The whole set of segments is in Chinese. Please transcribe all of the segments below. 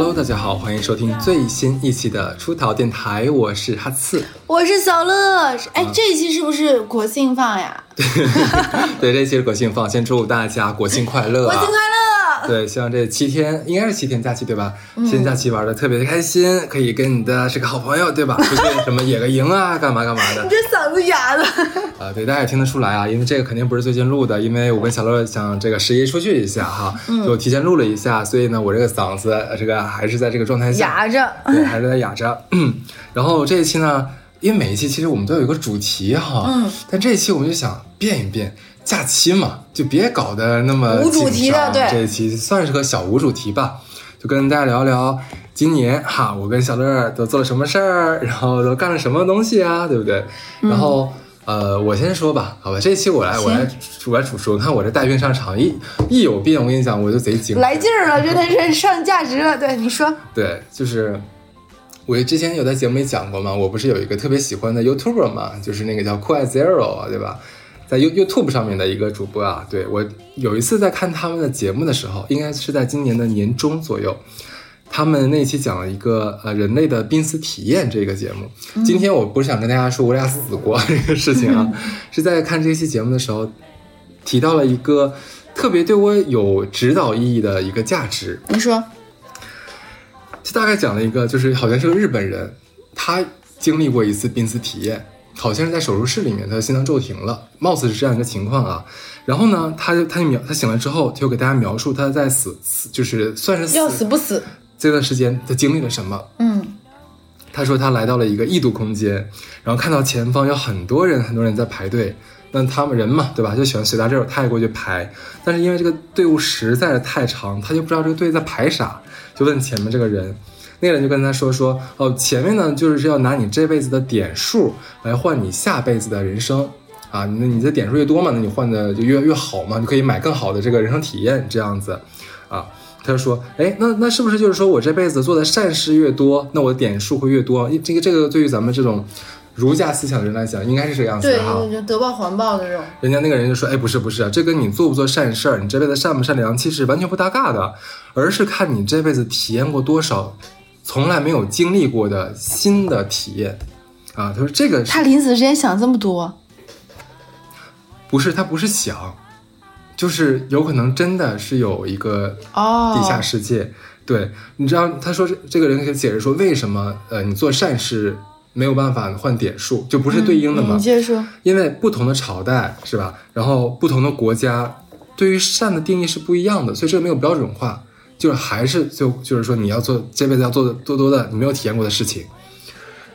Hello，大家好，欢迎收听最新一期的出逃电台，我是哈刺。我是小乐，哎，这一期是不是国庆放呀？对，这一期是国庆放，先祝大家国庆快乐、啊！国庆快乐！对，希望这七天应该是七天假期对吧？七天假期玩的特别的开心，可以跟你的是个好朋友对吧？出去什么野个营啊，干嘛干嘛的你。这嗓子哑了。啊，对，大家也听得出来啊，因为这个肯定不是最近录的，因为我跟小乐想这个十一出去一下哈，就提前录了一下，所以呢，我这个嗓子呃这个还是在这个状态下，哑着。对，还是在哑着。然后这一期呢，因为每一期其实我们都有一个主题哈，嗯，但这一期我们就想变一变，假期嘛，就别搞得那么无主题的对这一期算是个小无主题吧，就跟大家聊聊今年哈，我跟小乐都做了什么事儿，然后都干了什么东西啊，对不对？然后。呃，我先说吧，好吧，这一期我来，我来，我来主说。看我这带病上场，一一有病，我跟你讲，我就贼精神。来劲儿了，真的是上价值了。对，你说，对，就是我之前有在节目里讲过嘛，我不是有一个特别喜欢的 YouTuber 嘛，就是那个叫酷爱 Zero 啊，对吧？在 You YouTube 上面的一个主播啊，对我有一次在看他们的节目的时候，应该是在今年的年中左右。他们那期讲了一个呃人类的濒死体验这个节目。今天我不是想跟大家说我俩死过这个事情啊，是在看这期节目的时候提到了一个特别对我有指导意义的一个价值。你说，就大概讲了一个，就是好像是个日本人，他经历过一次濒死体验，好像是在手术室里面，他的心脏骤停了，貌似是这样一个情况啊。然后呢，他就他就描他醒了之后，他就给大家描述他在死死就是算是要死不死？这段时间他经历了什么。嗯，他说他来到了一个异度空间，然后看到前方有很多人，很多人在排队。那他们人嘛，对吧？就喜欢随大溜，他也过去排。但是因为这个队伍实在是太长，他就不知道这个队在排啥，就问前面这个人。那个人就跟他说说，哦，前面呢就是要拿你这辈子的点数来换你下辈子的人生啊。那你的点数越多嘛，那你换的就越越好嘛，你可以买更好的这个人生体验这样子啊。他就说，哎，那那是不是就是说我这辈子做的善事越多，那我的点数会越多？这个这个对于咱们这种儒家思想的人来讲，应该是这个样子对的哈。，就得报还报的这种。人家那个人就说：“哎，不是不是，这跟你做不做善事儿，你这辈子善不善良，其实完全不搭嘎的，而是看你这辈子体验过多少从来没有经历过的新的体验。”啊，他说这个他临死之前想这么多，不是他不是想，就是有可能真的是有一个哦，地下世界。对，你知道他说这这个人给解释说为什么呃你做善事没有办法换点数，就不是对应的吗？嗯你接着说。因为不同的朝代是吧，然后不同的国家对于善的定义是不一样的，所以这个没有标准化，就是还是就就是说你要做这辈子要做的多多的你没有体验过的事情。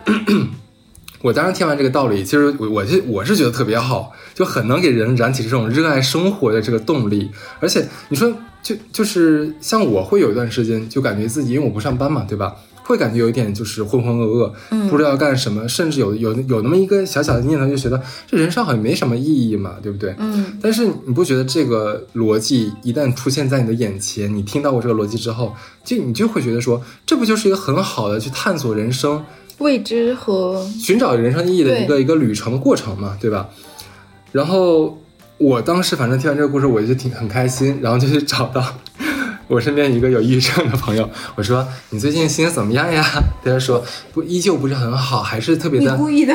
我当时听完这个道理，其实我我是我是觉得特别好，就很能给人燃起这种热爱生活的这个动力。而且你说就就是像我会有一段时间就感觉自己，因为我不上班嘛，对吧？会感觉有一点就是浑浑噩噩，嗯不知道要干什么，甚至有有有那么一个小小的念头，就觉得这人生好像没什么意义嘛，对不对？嗯，但是你不觉得这个逻辑一旦出现在你的眼前，你听到过这个逻辑之后，就你就会觉得说，这不就是一个很好的去探索人生、未知和寻找人生意义的一个一个旅程的过程嘛，对吧？然后我当时反正听完这个故事，我就挺很开心，然后就去找到我身边一个有抑郁症的朋友，我说你最近心情怎么样呀？他就说不，依旧不是很好，还是特别的你故意的。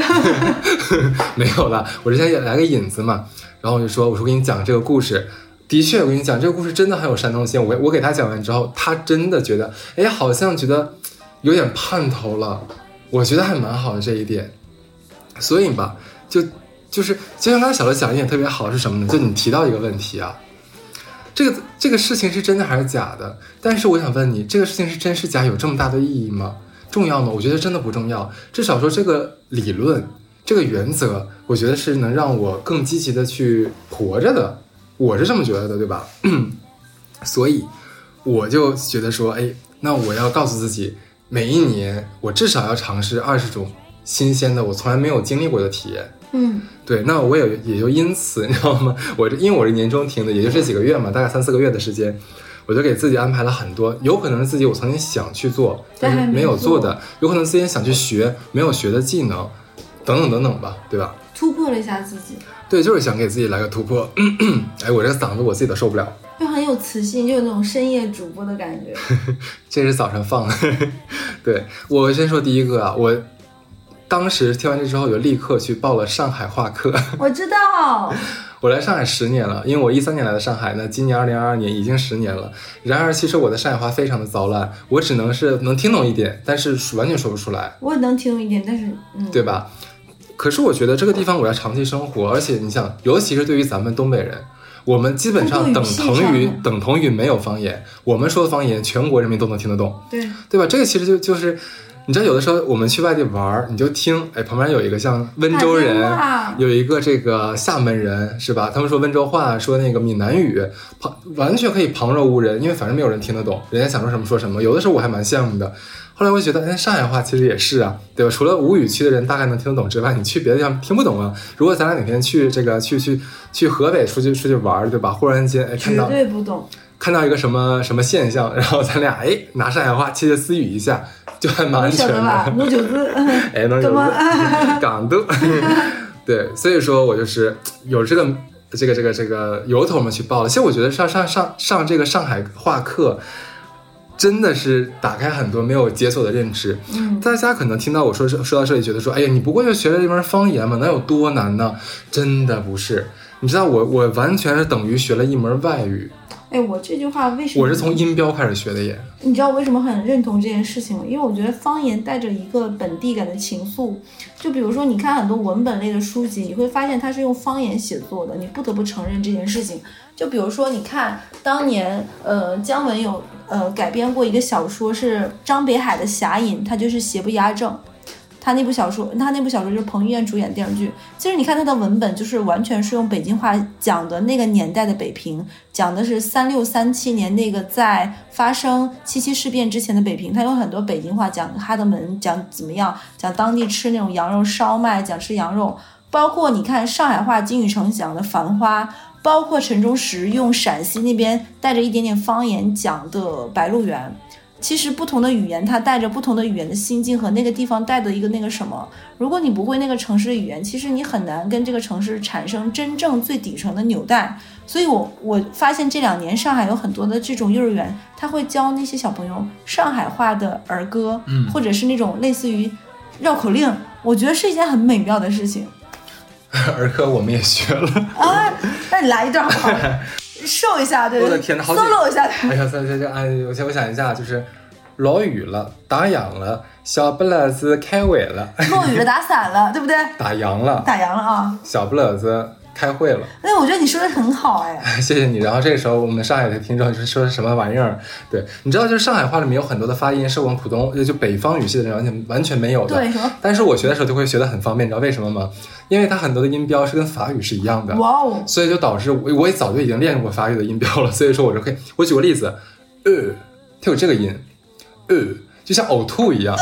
没有了，我之前也来个引子嘛，然后我就说，我说给你讲这个故事，的确，我跟你讲这个故事真的很有煽动性。我我给他讲完之后，他真的觉得，哎，好像觉得有点盼头了。我觉得还蛮好的这一点，所以吧，就就是就像刚才小乐讲一点特别好是什么呢？就你提到一个问题啊，这个这个事情是真的还是假的？但是我想问你，这个事情是真是假，有这么大的意义吗？重要吗？我觉得真的不重要。至少说这个理论，这个原则，我觉得是能让我更积极的去活着的。我是这么觉得的，对吧？所以我就觉得说，哎，那我要告诉自己，每一年我至少要尝试二十种新鲜的我从来没有经历过的体验。嗯，对，那我也也就因此，你知道吗？我这因为我是年终停的，也就这几个月嘛，大概三四个月的时间，我就给自己安排了很多，有可能是自己我曾经想去做，但是没有做的，有可能自己想去学没有学的技能，等等等等吧，对吧？突破了一下自己，对，就是想给自己来个突破。哎，我这个嗓子我自己都受不了。就很很有磁性，就有那种深夜主播的感觉。这是早上放的。对我先说第一个啊，我当时听完这之后，就立刻去报了上海话课。我知道，我来上海十年了，因为我一三年来的上海，那今年二零二二年已经十年了。然而，其实我的上海话非常的糟烂，我只能是能听懂一点，但是完全说不出来，我也能听懂一点，但是嗯，对吧？可是我觉得这个地方我要长期生活，而且你想，尤其是对于咱们东北人，我们基本上等同于等同于没有方言，我们说的方言全国人民都能听得懂。对，对吧？这个其实就就是，你知道，有的时候我们去外地玩儿，你就听，哎，旁边有一个像温州人，有一个这个厦门人，是吧？他们说温州话，说那个闽南语，旁完全可以旁若无人，因为反正没有人听得懂，人家想说什么说什么。有的时候我还蛮羡慕的。后来我觉得，哎，上海话其实也是啊，对吧？除了吴语区的人大概能听得懂之外，你去别的地方听不懂啊。如果咱俩哪天去这个去去去河北出去出去玩儿，对吧？忽然间，哎，看绝到对不懂。看到一个什么什么现象，然后咱俩哎拿上海话窃窃私语一下，就还蛮安全？的。弄九字，哎，能 港都，对，所以说我就是有这个这个这个这个由头嘛去报了。其实我觉得上上上上这个上海话课。真的是打开很多没有解锁的认知。嗯，大家可能听到我说说到这里，觉得说，哎呀，你不过就学了一门方言嘛，能有多难呢？真的不是。你知道我我完全是等于学了一门外语，哎，我这句话为什么？我是从音标开始学的耶。你知道我为什么很认同这件事情吗？因为我觉得方言带着一个本地感的情愫。就比如说，你看很多文本类的书籍，你会发现它是用方言写作的，你不得不承认这件事情。就比如说，你看当年，呃，姜文有呃改编过一个小说，是张北海的《侠隐》，他就是邪不压正。他那部小说，他那部小说就是彭于晏主演电视剧。其实你看他的文本，就是完全是用北京话讲的那个年代的北平，讲的是三六三七年那个在发生七七事变之前的北平。他有很多北京话讲哈德门，讲怎么样，讲当地吃那种羊肉烧麦，讲吃羊肉。包括你看上海话金宇澄讲的《繁花》，包括陈忠实用陕西那边带着一点点方言讲的《白鹿原》。其实不同的语言，它带着不同的语言的心境和那个地方带的一个那个什么。如果你不会那个城市的语言，其实你很难跟这个城市产生真正最底层的纽带。所以我我发现这两年上海有很多的这种幼儿园，他会教那些小朋友上海话的儿歌，嗯或者是那种类似于绕口令，我觉得是一件很美妙的事情。儿歌我们也学了。啊，那你来一段好不好？受一下，对我的天哪好几，solo 一下。哎呀，这这这，哎，我想我想一下，就是落雨了，打烊了，小不勒子开会了，落雨了，打伞了，对不对？打烊了，打烊了啊！小不勒子开会了。哎，我觉得你说的很好，哎，谢谢你。然后这个时候，我们上海的听众就是说什么玩意儿？对，你知道，就是上海话里面有很多的发音是我们普通就北方语系的人完全完全没有的。对？但是我学的时候就会学的很方便，你知道为什么吗？因为它很多的音标是跟法语是一样的。哇哦，所以就导致我我也早就已经练过法语的音标了，所以说我就可以，我举个例子，呃，它有这个音，呃，就像呕吐一样，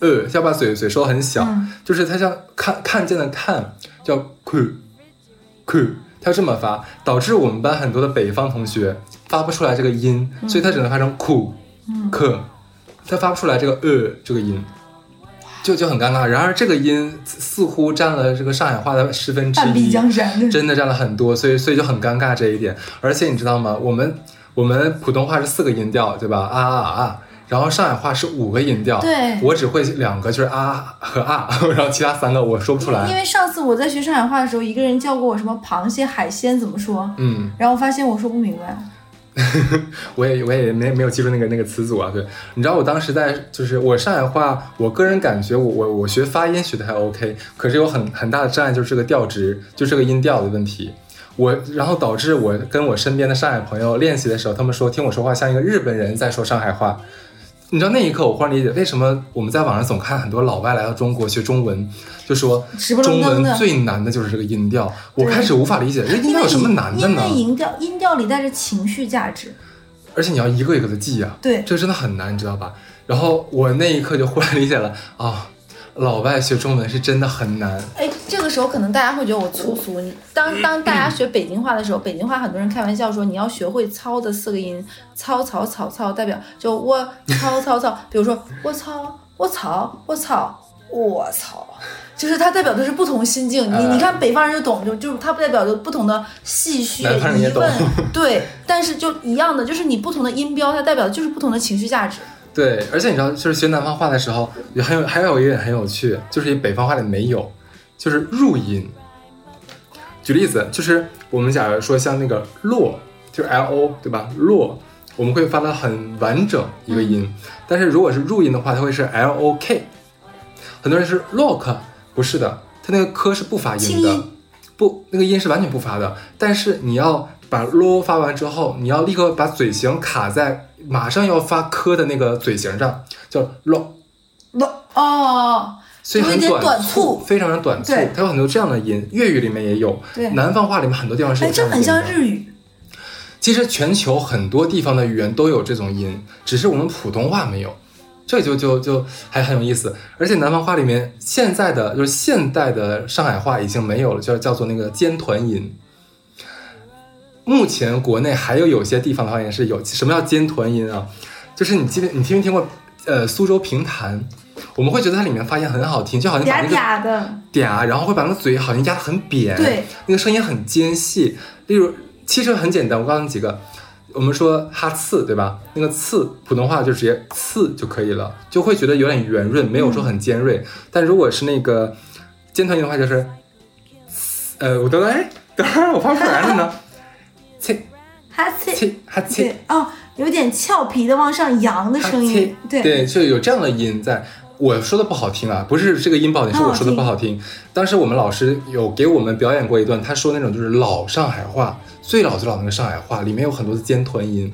呃，要把嘴嘴收很小，嗯。就是它像看看见的看叫 ku ku，它这么发，导致我们班很多的北方同学发不出来这个音，所以它只能发成 ku 嗯。k，他发不出来这个呃这个音。就就很尴尬，然而这个音似乎占了这个上海话的十分之半壁一，江山。真的占了很多，所以所以就很尴尬这一点。而且你知道吗？我们我们普通话是四个音调，对吧？啊啊啊！然后上海话是五个音调，对我只会两个，就是啊和啊，然后其他三个我说不出来因。为上次我在学上海话的时候，一个人教过我什么螃蟹、海鲜怎么说，嗯，然后我发现我说不明白。我也我也没没有记住那个那个词组啊。对，你知道我当时在就是我上海话，我个人感觉我我我学发音学的还 OK，可是有很很大的障碍就是这个调值，就这个音调的问题。我然后导致我跟我身边的上海朋友练习的时候，他们说听我说话像一个日本人在说上海话。你知道那一刻我忽然理解为什么我们在网上总看很多老外来到中国学中文，就说中文最难的就是这个音调。我开始无法理解这音调有什么难的呢因为？音调音调里带着情绪价值。而且你要一个一个的记啊，对这个真的很难，你知道吧？然后我那一刻就忽然理解了啊，老外学中文是真的很难。哎，这个时候可能大家会觉得我粗俗。你当当大家学北京话的时候，北京话很多人开玩笑说你要学会“操”的四个音，操草草操，代表就我操操操。比如说我操我操我操我操，就是它代表的是不同心境。你哎你看北方人就懂，就就它代表着不同的戏谑疑问，对，但是就一样的，就是你不同的音标，它代表的就是不同的情绪价值。对，而且你知道，就是学南方话的时候，也很有还有一点很有趣，就是北方话里没有，就是入音。举例子，就是我们假如说像那个落，就是 L O 对吧？落，我们会发的很完整一个音，但是如果是入音的话，它会是 L O K。很多人是 lock，不是的，它那个科是不发音的，不，那个音是完全不发的。但是你要把 lo 发完之后，你要立刻把嘴型卡在马上要发科的那个嘴型上，叫 lo，哦，有一点所以很短短促非常非常短促。它有很多这样的音，粤语里面也有，对南方话里面很多地方是哎，有这这很。像日语。其实全球很多地方的语言都有这种音，只是我们普通话没有，这就就就还很有意思。而且南方话里面现在的就是现代的上海话已经没有了，叫叫做那个尖团音。目前国内还有有些地方的方言是有，什么叫尖团音啊？就是你记得你听没听过呃苏州评弹？我们会觉得它里面发音很好听，就好像把那个嗲的，嗲，然后会把那个嘴好像压得很扁，对，那个声音很尖细。例如，其实很简单，我告诉你几个，我们说哈刺，对吧？那个刺，普通话就直接刺就可以了，就会觉得有点圆润，没有说很尖锐。但如果是那个尖团音的话，就是，呃，我等等，哎，等会儿我发不出来了呢，切哈切，切哈切。哦，有点俏皮的往上扬的声音，对对，就有这样的音在。我说的不好听啊，不是这个音不好听，是我说的不好听。当时我们老师有给我们表演过一段，他说那种就是老上海话，最老最老那个上海话，里面有很多的尖团音。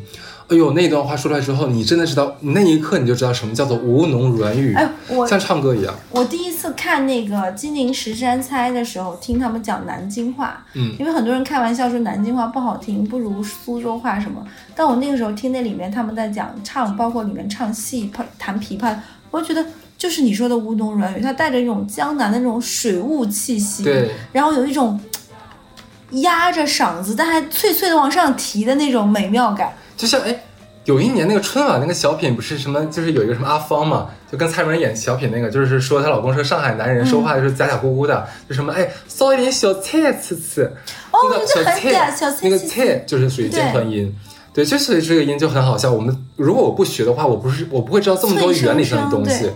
哎呦，那段话说出来之后，你真的知道，那一刻你就知道什么叫做吴侬软语，哎，我像唱歌一样。我第一次看那个金陵十三钗的时候，听他们讲南京话，嗯，因为很多人开玩笑说南京话不好听，不如苏州话什么。但我那个时候听那里面他们在讲唱，包括里面唱戏、弹琵琶，我就觉得就是你说的吴侬软语，它带着一种江南的那种水雾气息，对，然后有一种压着嗓子但还脆脆的往上提的那种美妙感。就像哎，有一年那个春晚那个小品不是什么，就是有一个什么阿芳嘛，就跟蔡明演小品那个，就是说她老公是上海男人，说话就是假假咕咕的，就什么哎烧一点小菜吃吃。哦那个这很菜小菜那个菜就是属于尖团音。对，就所以这个音就很好笑。我们如果我不学的话，我不是我不会知道这么多原理上的东西生。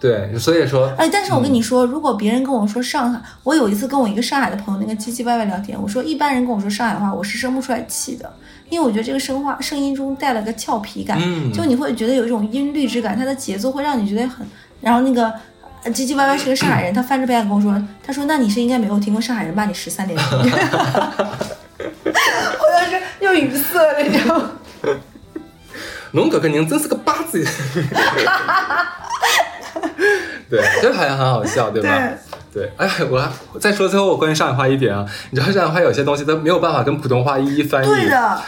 对，所以说，哎，但是我跟你说，如果别人跟我说上海，我有一次跟我一个上海的朋友那个唧唧歪歪聊天，我说一般人跟我说上海话，我是生不出来气的，因为我觉得这个声话声音中带了个俏皮感，嗯就你会觉得有一种音律之感，它的节奏会让你觉得很，然后那个。呃唧唧歪歪是个上海人，他翻着白眼跟我说：“他说，那你是应该没有听过上海人骂你十三连击。”我当时又语塞了，你知道吗？龙哥哥您真是个八字。对，这好像很好笑，对吧？对，哎，我还再说最后我关于上海话一点啊，你知道上海话有些东西它没有办法跟普通话一一翻译。对的，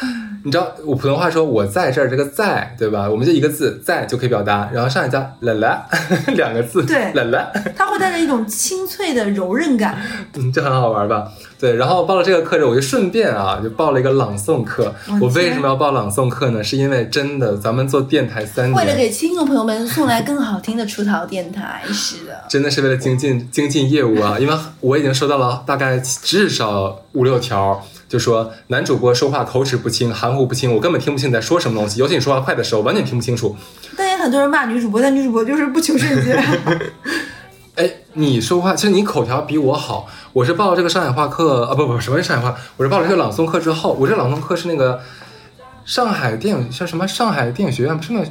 你知道我普通话说我在这儿这个在，对吧？我们就一个字在就可以表达，然后上海加啦啦 两个字，对啦啦，它会带着一种清脆的柔韧感。嗯，这很好玩吧？对，然后报了这个课之后，我就顺便啊，就报了一个朗诵课。我为什么要报朗诵课呢？是因为真的，咱们做电台三年，为了给听众朋友们送来更好听的出逃电台，是的。真的是为了精进精进业务啊！因为我已经收到了大概至少五六条，就说男主播说话口齿不清、含糊不清，我根本听不清你在说什么东西。尤其你说话快的时候，完全听不清楚。但也很多人骂女主播，但女主播就是不求甚解。哎，你说话，其实你口条比我好。我是报了这个上海话课啊，不不，什么是上海话？我是报了这个朗诵课之后，我这朗诵课是那个上海电影叫什么？上海电影学院不是那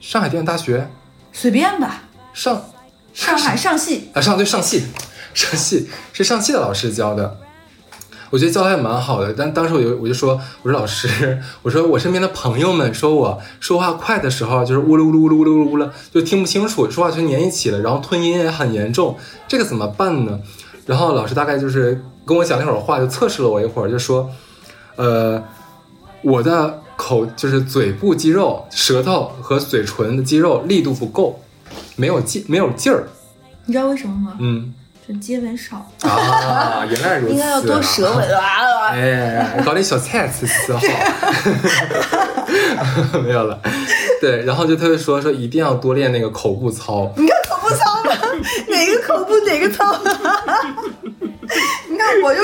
上海电影大学随便吧，上上海上戏，啊上对上戏，上戏是上戏的老师教的。我觉得教的还蛮好的，但当时我就我就说，我说老师，我说我身边的朋友们说我说话快的时候就是呜噜呜噜呜噜呜噜呜噜呜噜，就听不清楚，说话全粘一起了，然后吞音也很严重，这个怎么办呢？然后老师大概就是跟我讲了一会儿话，就测试了我一会儿，就说，呃，我的口就是嘴部肌肉、舌头和嘴唇的肌肉力度不够，没有劲，没有劲儿，你知道为什么吗？嗯就接吻少，啊，原来如此、啊，应该要多舌吻啊！哎，搞点小菜吃吃好，没有了。对，然后就特别说说一定要多练那个口部操。你看口部操吗？哪个口部哪个操？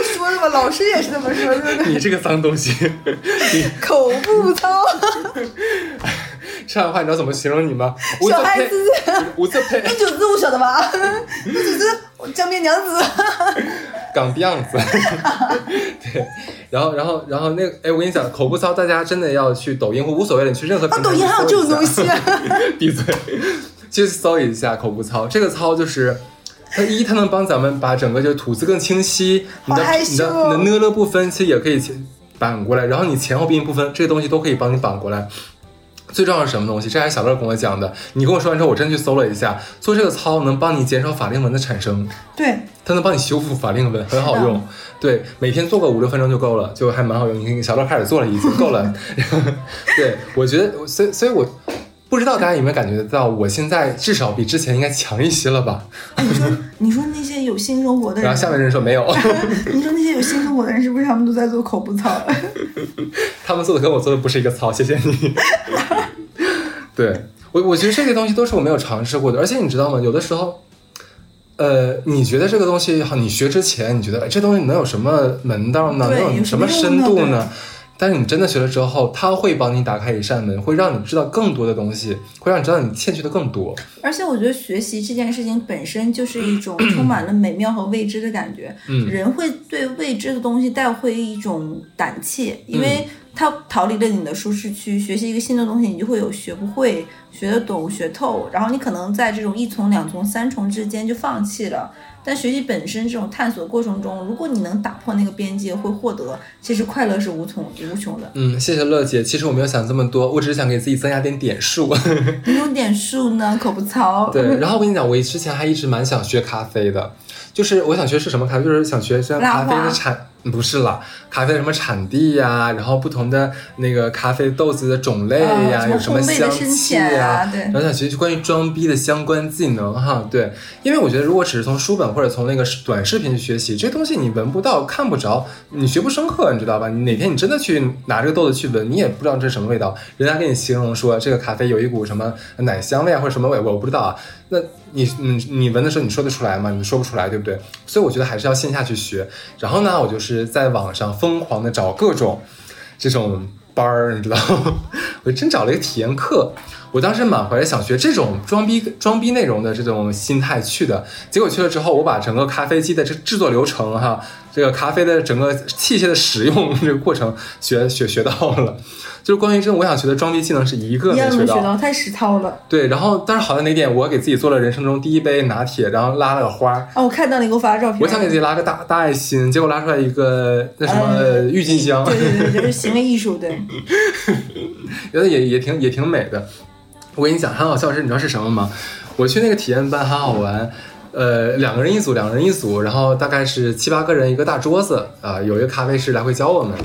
说了吧？老师也是这么说的。你这个脏东西，口部操。上海话你知道怎么形容你吗？小孩子，无字配。一九字我晓得吧？一九字江边娘子。港辫子。对，然后然后然后那个，哎，我跟你讲，口部操，大家真的要去抖音或无所谓的，你去任何平台。抖音还有这种东西？闭嘴。去搜一下口部操，这个操就是，它一它能帮咱们把整个就吐字更清晰，你的你的你的呢了部分其实也可以反过来，然后你前后鼻音不分这些东西都可以帮你反过来。最重要是什么东西？这还是小乐跟我讲的。你跟我说完之后，我真去搜了一下，做这个操能帮你减少法令纹的产生。对，它能帮你修复法令纹，很好用。对，每天做个五六分钟就够了，就还蛮好用。你看小乐开始做了，已经够了。对，我觉得，所以，所以我。不知道大家有没有感觉到，我现在至少比之前应该强一些了吧？你说，你说那些有性生活的人，然后下面人说没有。你说那些有性生活的人，是不是他们都在做口部操？他们做的跟我做的不是一个操，谢谢你。对我，我觉得这些东西都是我没有尝试过的，而且你知道吗？有的时候，呃，你觉得这个东西好，你学之前你觉得，哎，这东西能有什么门道呢？能有什么深度呢？但是你真的学了之后，他会帮你打开一扇门，会让你知道更多的东西，会让你知道你欠缺的更多。而且我觉得学习这件事情本身就是一种 充满了美妙和未知的感觉。嗯，人会对未知的东西带回一种胆怯，因为他逃离了你的舒适区。学习一个新的东西，你就会有学不会、学得懂、学透，然后你可能在这种一重、两重、三重之间就放弃了。但学习本身这种探索过程中，如果你能打破那个边界，会获得其实快乐是无穷无穷的。嗯，谢谢乐姐。其实我没有想这么多，我只是想给自己增加点点数。你有点数呢？口不糙。对，然后我跟你讲，我之前还一直蛮想学咖啡的，就是我想学是什么咖啡，就是想学像咖啡的产。不是了，咖啡什么产地呀，然后不同的那个咖啡豆子的种类呀，有什么香气呀，然后想学习关于装逼的相关技能哈，对，因为我觉得如果只是从书本或者从那个短视频去学习，这东西你闻不到、看不着，你学不深刻，你知道吧？你哪天你真的去拿这个豆子去闻，你也不知道这是什么味道，人家给你形容说这个咖啡有一股什么奶香味啊，或者什么味，我不知道啊，那。你你你闻的时候你说得出来吗？你说不出来，对不对？所以我觉得还是要线下去学。然后呢，我就是在网上疯狂的找各种这种班儿，你知道吗，我真找了一个体验课。我当时满怀着想学这种装逼装逼内容的这种心态去的，结果去了之后，我把整个咖啡机的这制作流程哈，这个咖啡的整个器械的使用 这个过程学学学到了。就是关于这种我想学的装逼技能是一个没学到，太实操了。对，然后但是好在哪点，我给自己做了人生中第一杯拿铁，然后拉了个花。哦，我看到你给我发的照片。我想给自己拉个大大爱心，结果拉出来一个那什么郁金香。对对对，就是行为艺术，对。觉得也也挺也挺美的。我跟你讲，很好笑的是，你知道是什么吗？我去那个体验班很好玩，呃，两个人一组，两个人一组，然后大概是七八个人一个大桌子啊，有一个咖啡师来回教我们。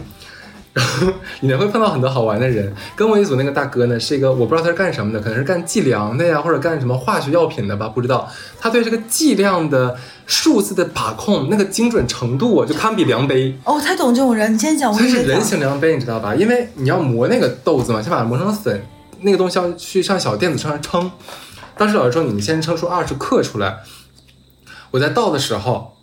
你会碰到很多好玩的人。跟我一组那个大哥呢，是一个我不知道他是干什么的，可能是干计量的呀，或者干什么化学药品的吧，不知道。他对这个计量的数字的把控，那个精准程度就堪比量杯。哦，太懂这种人，你先讲。他是人形量杯，你知道吧？因为你要磨那个豆子嘛，先把它磨成粉，那个东西要去上小电子秤上称。当时老师说，你先称出二十克出来。我在倒的时候，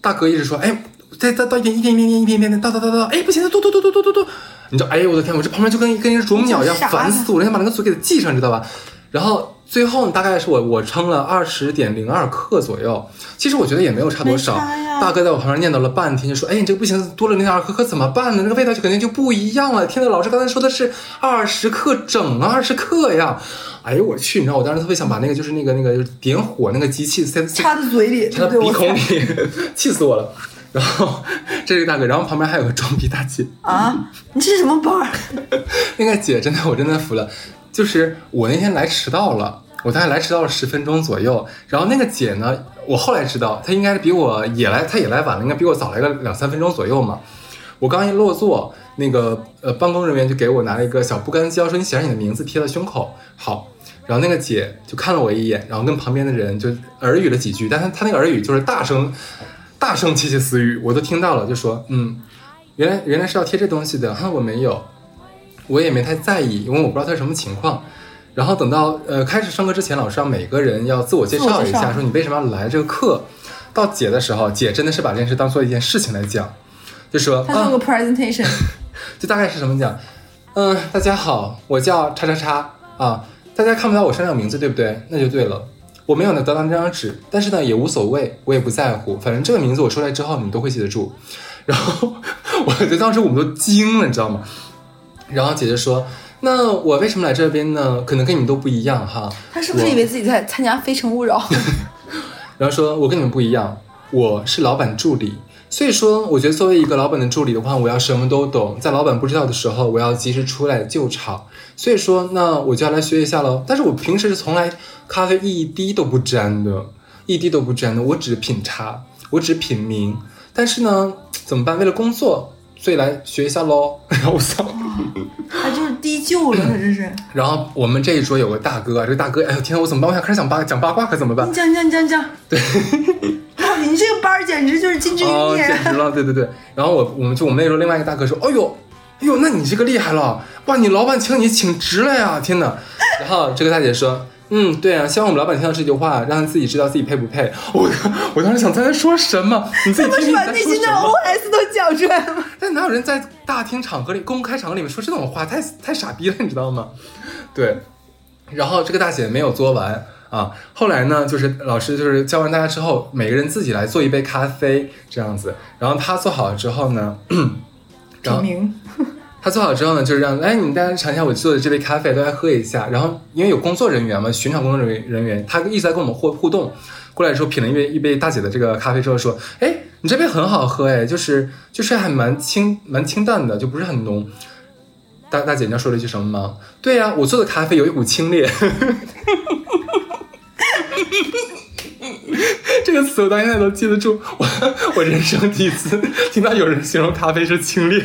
大哥一直说，哎。再再倒一点一点一点一点一点倒倒倒倒，哎不行，倒倒倒倒倒倒倒，你知道，哎我的天，我这旁边就跟跟一只啄木鸟一样，烦死我了，想把那个嘴给它系上，知道吧？然后最后大概是我 我称了二十点零二克左右，其实我觉得也没有差多少。大哥在我旁边念叨了半天，就说，哎你这个不行，多了零点二克可怎么办呢？那个味道就肯定就不一样了。天呐老师刚才说的是二十克整啊，二十克呀，哎呦我去，你知道我当时特别想把那个就是那个那个点火那个机器塞插在嘴里，插到鼻孔里，气死我了。然后这个大哥，然后旁边还有个装逼大姐啊！你这是什么班儿？那个姐真的，我真的服了。就是我那天来迟到了，我大概来迟到了十分钟左右。然后那个姐呢，我后来知道，她应该是比我也来，她也来晚了，应该比我早来个两三分钟左右嘛。我刚一落座，那个呃办公人员就给我拿了一个小不干胶，说你写上你的名字，贴到胸口。好，然后那个姐就看了我一眼，然后跟旁边的人就耳语了几句，但她她那个耳语就是大声。大声窃窃私语，我都听到了，就说，嗯，原来原来是要贴这东西的，哈，我没有，我也没太在意，因为我不知道他是什么情况。然后等到呃开始上课之前，老师让每个人要自我介绍一下，说你为什么要来这个课。到姐的时候，姐真的是把这件事当做一件事情来讲，就说她做个 presentation，、就大概是什么讲，嗯，大家好，我叫叉叉叉啊，大家看不到我身上有名字，对不对？那就对了。我没有呢得到那张纸，但是呢也无所谓，我也不在乎，反正这个名字我说出来之后，你们都会记得住。然后我觉得当时我们都惊了，你知道吗？然后姐姐说：“那我为什么来这边呢？可能跟你们都不一样哈。他是不是以为自己在参加《非诚勿扰》？然后说我跟你们不一样，我是老板助理，所以说我觉得作为一个老板的助理的话，我要什么都懂，在老板不知道的时候，我要及时出来救场。所以说，那我就要来学一下喽。但是我平时是从来咖啡一滴都不沾的，一滴都不沾的，我只品茶，我只品茗。但是呢，怎么办？为了工作，所以来学一下喽。然 后我操。他就是低就了，他这是。然后我们这一桌有个大哥，这个大哥，哎呦天，我怎么办？我想开始讲八讲八卦，可怎么办你？讲讲讲讲。对。哇，你这个班儿简直就是金枝玉哦，叶。简直了，对对对。然后我我们就我们那时候另外一个大哥说，哎呦，哎呦，那你这个厉害了，哇，你老板请你请值了呀，天哪！然后这个大姐说，嗯，对啊，希望我们老板听到这句话，让他自己知道自己配不配。我我当时想他在说什么，你自己不是听听你在把内心的。OS 都讲出来了吗？但哪有人在大厅场合里、公开场合里面说这种话？太太傻逼了，你知道吗？对。然后这个大姐没有做完啊，后来呢，就是老师就是教完大家之后，每个人自己来做一杯咖啡这样子。然后她做好了之后呢，然后品名。他做好之后呢，就是让哎你们大家尝一下我做的这杯咖啡，大家喝一下。然后因为有工作人员嘛，巡场工作人员人员，他一直在跟我们互互动。过来之后品了一杯一杯大姐的这个咖啡之后说，哎，你这杯很好喝哎，就是就是还蛮清蛮清淡的，就不是很浓。大大姐，你知道说了一句什么吗？对呀、我做的咖啡有一股清冽。这个词我到现在都记得住。我我人生第一次听到有人形容咖啡是清冽。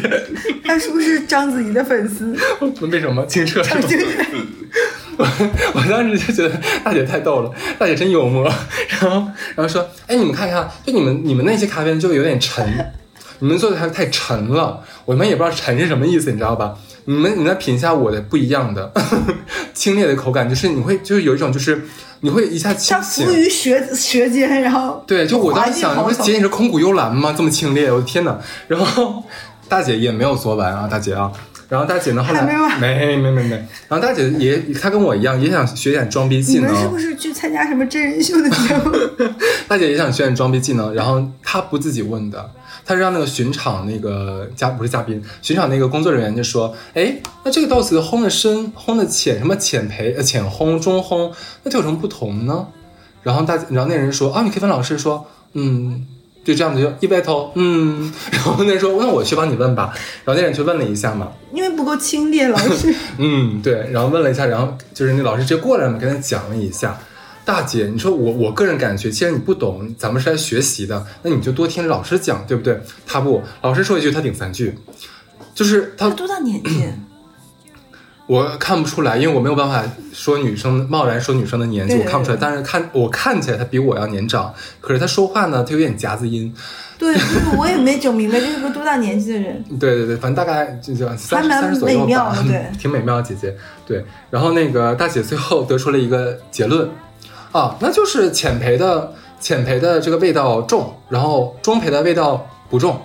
他是不是章子怡的粉丝？为什么清澈是吗？我我当时就觉得大姐太逗了，大姐真幽默。然后然后说，哎，你们看一看，就你们你们那些咖啡就有点沉，你们做的咖啡太沉了，我们也不知道沉是什么意思，你知道吧？你们你们来品一下我的不一样的 清冽的口感，就是你会就是有一种就是你会一下清他醒浮。于舌舌尖，然后对，就我当时想，不是滑进喉头姐你是空谷幽兰吗？这么清冽，我的天哪！然后大姐也没有做完啊，大姐啊。然后大姐呢，后来没没没没没。然后大姐也，她跟我一样，也想学点装逼技能们是不。是去参加什么真人秀的节目？大姐也想学点装逼技能，然后她不自己问的，她是让那个巡场那个嘉不是嘉宾，巡场那个工作人员就说，哎，那这个豆子烘的深，烘的浅，什么浅焙呃浅烘、中烘，那它有什么不同呢？然后大，然后那人说啊，你可以问老师说，嗯，就这样子就一歪头，嗯，然后那人说那我去帮你问吧，然后那人去问了一下嘛，因为不够清冽，老师。嗯，对，然后问了一下，然后就是那老师直接过来嘛，跟他讲了一下。大姐，你说我我个人感觉，既然你不懂，咱们是来学习的，那你就多听老师讲，对不对？他不，老师说一句，他顶三句，就是他他多大年纪？我看不出来，因为我没有办法说女生贸然说女生的年纪，我看不出来。但是看我看起来他比我要年长，可是他说话呢，他有点夹子音。对，就是我也没整明白这是个多大年纪的人。对对对，反正大概就就三十三十左右吧美妙，对 挺美妙的姐姐。对，然后那个大姐最后得出了一个结论，啊，那就是浅培的浅培的这个味道重，然后中培的味道不重。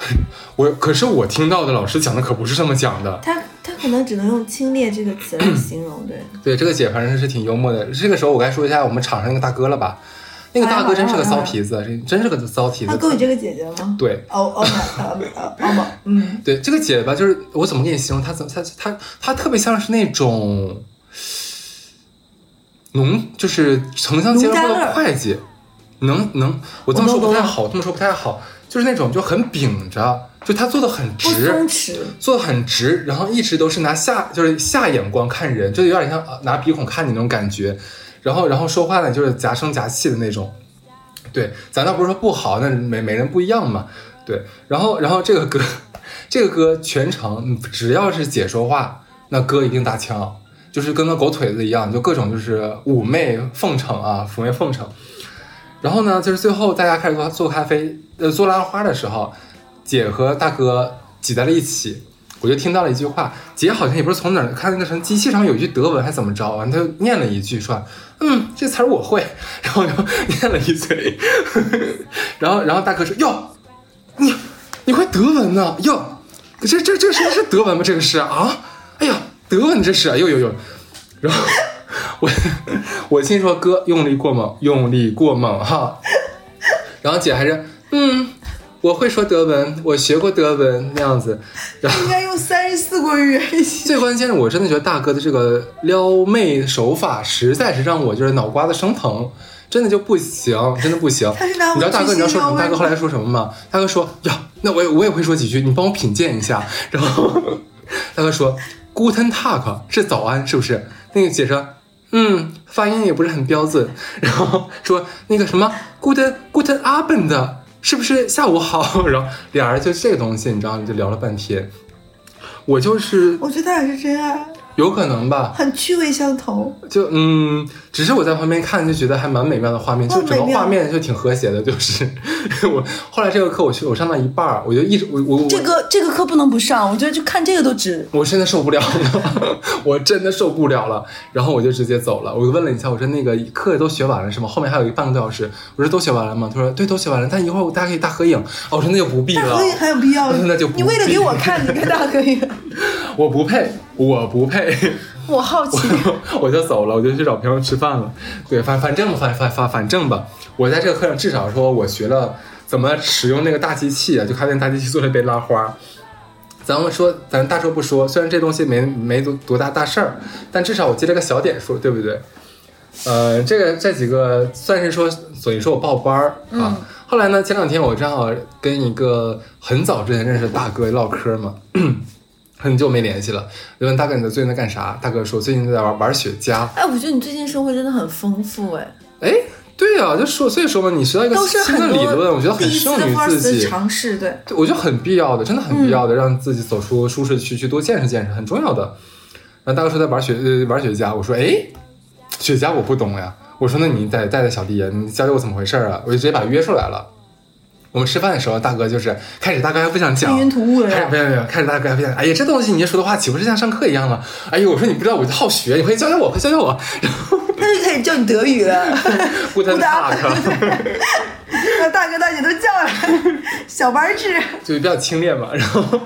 我可是我听到的老师讲的可不是这么讲的。他他可能只能用清冽这个词来形容，对。对，这个姐反正是挺幽默的。这个时候我该说一下我们场上那个大哥了吧？那个大哥真是个骚皮子，这真是个骚皮子。他够你这个姐姐吗？对哦哦哦哦哦嗯，对，这个姐吧，就是我怎么给你形容她？怎么她她她特别像是那种农，就是城乡结合部的会计，能能，我这么说不太好，这么说不太好，就是那种就很秉着，就他做的很直，做的很直，然后一直都是拿下就是下眼光看人，就有点像呃拿鼻孔看你那种感觉，然后然后说话呢就是夹声夹气的那种。对，咱倒不是说不好，那每每人不一样嘛。对，然后然后这个歌，这个歌全程嗯只要是姐说话，那歌一定打枪，就是跟个狗腿子一样，就各种就是妩媚奉承啊，妩媚奉承。然后呢，就是最后大家开始做做咖啡，呃，做拉花的时候，姐和大哥挤在了一起，我就听到了一句话，姐好像也不是从哪儿看那个什么机器上有一句德文还怎么着完，他就念了一句说，嗯，这词儿我会，然后就念了一嘴，然后然后大哥说哟，你你会德文呢？哟，这这这是是德文吗？这个是啊，哎呀，德文这是，哟哟哟，然后我我心说哥用力过猛，用力过猛哈，然后姐还是嗯。我会说德文，我学过德文那样子，然后应该用三十四国语言。最关键的，我真的觉得大哥的这个撩妹手法实在是让我就是脑瓜子生疼，真的就不行，真的不行。你知道大哥你知道说什么？大哥后来说什么吗？大哥说呀，那我也我也会说几句，你帮我品鉴一下。然后 大哥说 Guten talk 是早安，是不是？那个解释。嗯，发音也不是很标准，然后说那个什么 Good Guten Abend 是不是下午好？然后俩人就这个东西，你知道，就聊了半天。我就是我觉得他俩是真爱，有可能吧，很趣味相投。就嗯，只是我在旁边看就觉得还蛮美妙的画面，就整个画面就挺和谐的。就是 我后来这个课我去我上到一半儿，我就一直我我我这个这个课不能不上，我觉得就看这个都值。我真的受不了了，我真的受不了了。然后我就直接走了。我就问了一下，我说那个课都学完了是吗？后面还有一半个多小时。我说都学完了吗？他说对，都学完了。但一会儿大家可以大合影。哦我说那就不必了大合，影还有必要？那就不你为了给我看，你跟大合影，我不配，我不配。我好奇。我就走了，我就去找朋友吃饭了。对，反反正反反反反正吧，我在这个课上至少说我学了怎么使用那个大机器啊，就看见大机器做了一杯拉花。咱们说，咱大说不说，虽然这东西没没多多大大事儿，但至少我记了个小点数，对不对？呃，这个这几个算是说，所以说我报班儿啊。后来呢，前两天我正好跟一个很早之前认识的大哥唠嗑嘛，很久没联系了，就问大哥你最近在干啥？大哥说最近在玩玩雪茄。哎，我觉得你最近生活真的很丰富，哎，哎，对呀、就说所以说嘛，你学到一个新的理论，我觉得很胜于自己。尝试，对。对，我觉得很必要的，真的很必要的，让自己走出舒适区，去多见识见识，很重要的。然后大哥说在玩雪呃玩雪茄，我说哎，雪茄我不懂呀。我说那你带带带小弟呀，你教教我怎么回事啊？我就直接把他约出来了。我们吃饭的时候，大哥就是开始大哥还不想讲，吞云吐雾的开始没有没有，开始大哥还不想，哎呀这东西你说的话岂不是像上课一样了？哎呦，我说你不知道我就好学，你快教教我，快教教我。然后他就开始教你德语了，不登塔克。把大哥大姐都叫来，小班制。就比较清冽嘛，然后，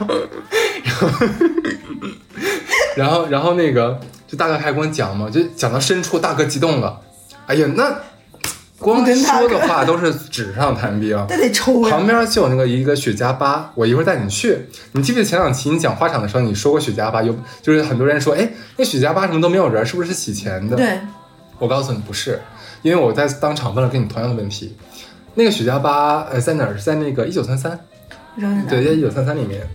然后，然后，然后那个，就大哥开始跟我讲嘛，就讲到深处，大哥激动了，哎呀，那光说的话都是纸上谈兵。那得抽呀！旁边就有那个一个雪茄吧，我一会儿带你去。你记不记得前两期你讲花场的时候，你说过雪茄吧？有就是很多人说，哎，那雪茄吧什么都没有人，是不是洗钱的？对，我告诉你不是，因为我在当场问了跟你同样的问题。那个雪茄吧，呃，在哪儿？在那个一九三三。对，在一九三三里面，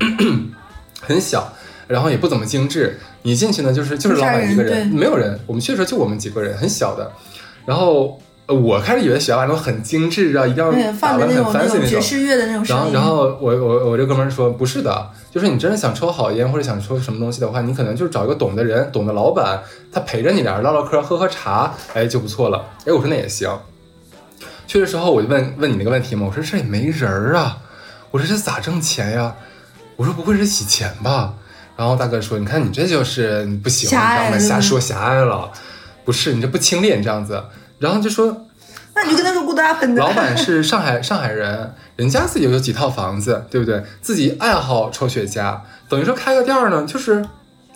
很小，然后也不怎么精致。你进去呢，就是就是老板一个人，人没有人。我们去的时候就我们几个人，很小的。然后呃我开始以为雪茄吧那种很精致啊，一定要，打扮得很那种那 fancy 那种。爵士乐的那种声音。然后，然后我我我这哥们儿说不是的，就是你真的想抽好烟或者想抽什么东西的话，你可能就是找一个懂的人，懂的老板，他陪着你俩人唠唠嗑，喝喝茶，哎就不错了。哎，我说那也行。去的时候我就问问你那个问题嘛，我说这也没人儿啊，我说这咋挣钱呀？我说不会是洗钱吧？然后大哥说，你看你这就是你不行，你知瞎说狭隘了，不是你这不清廉这样子。然后就说那你就跟他说 good afternoon。老板是上海 上海人，人家自己有几套房子，对不对？自己爱好抽雪茄，等于说开个店儿呢，就是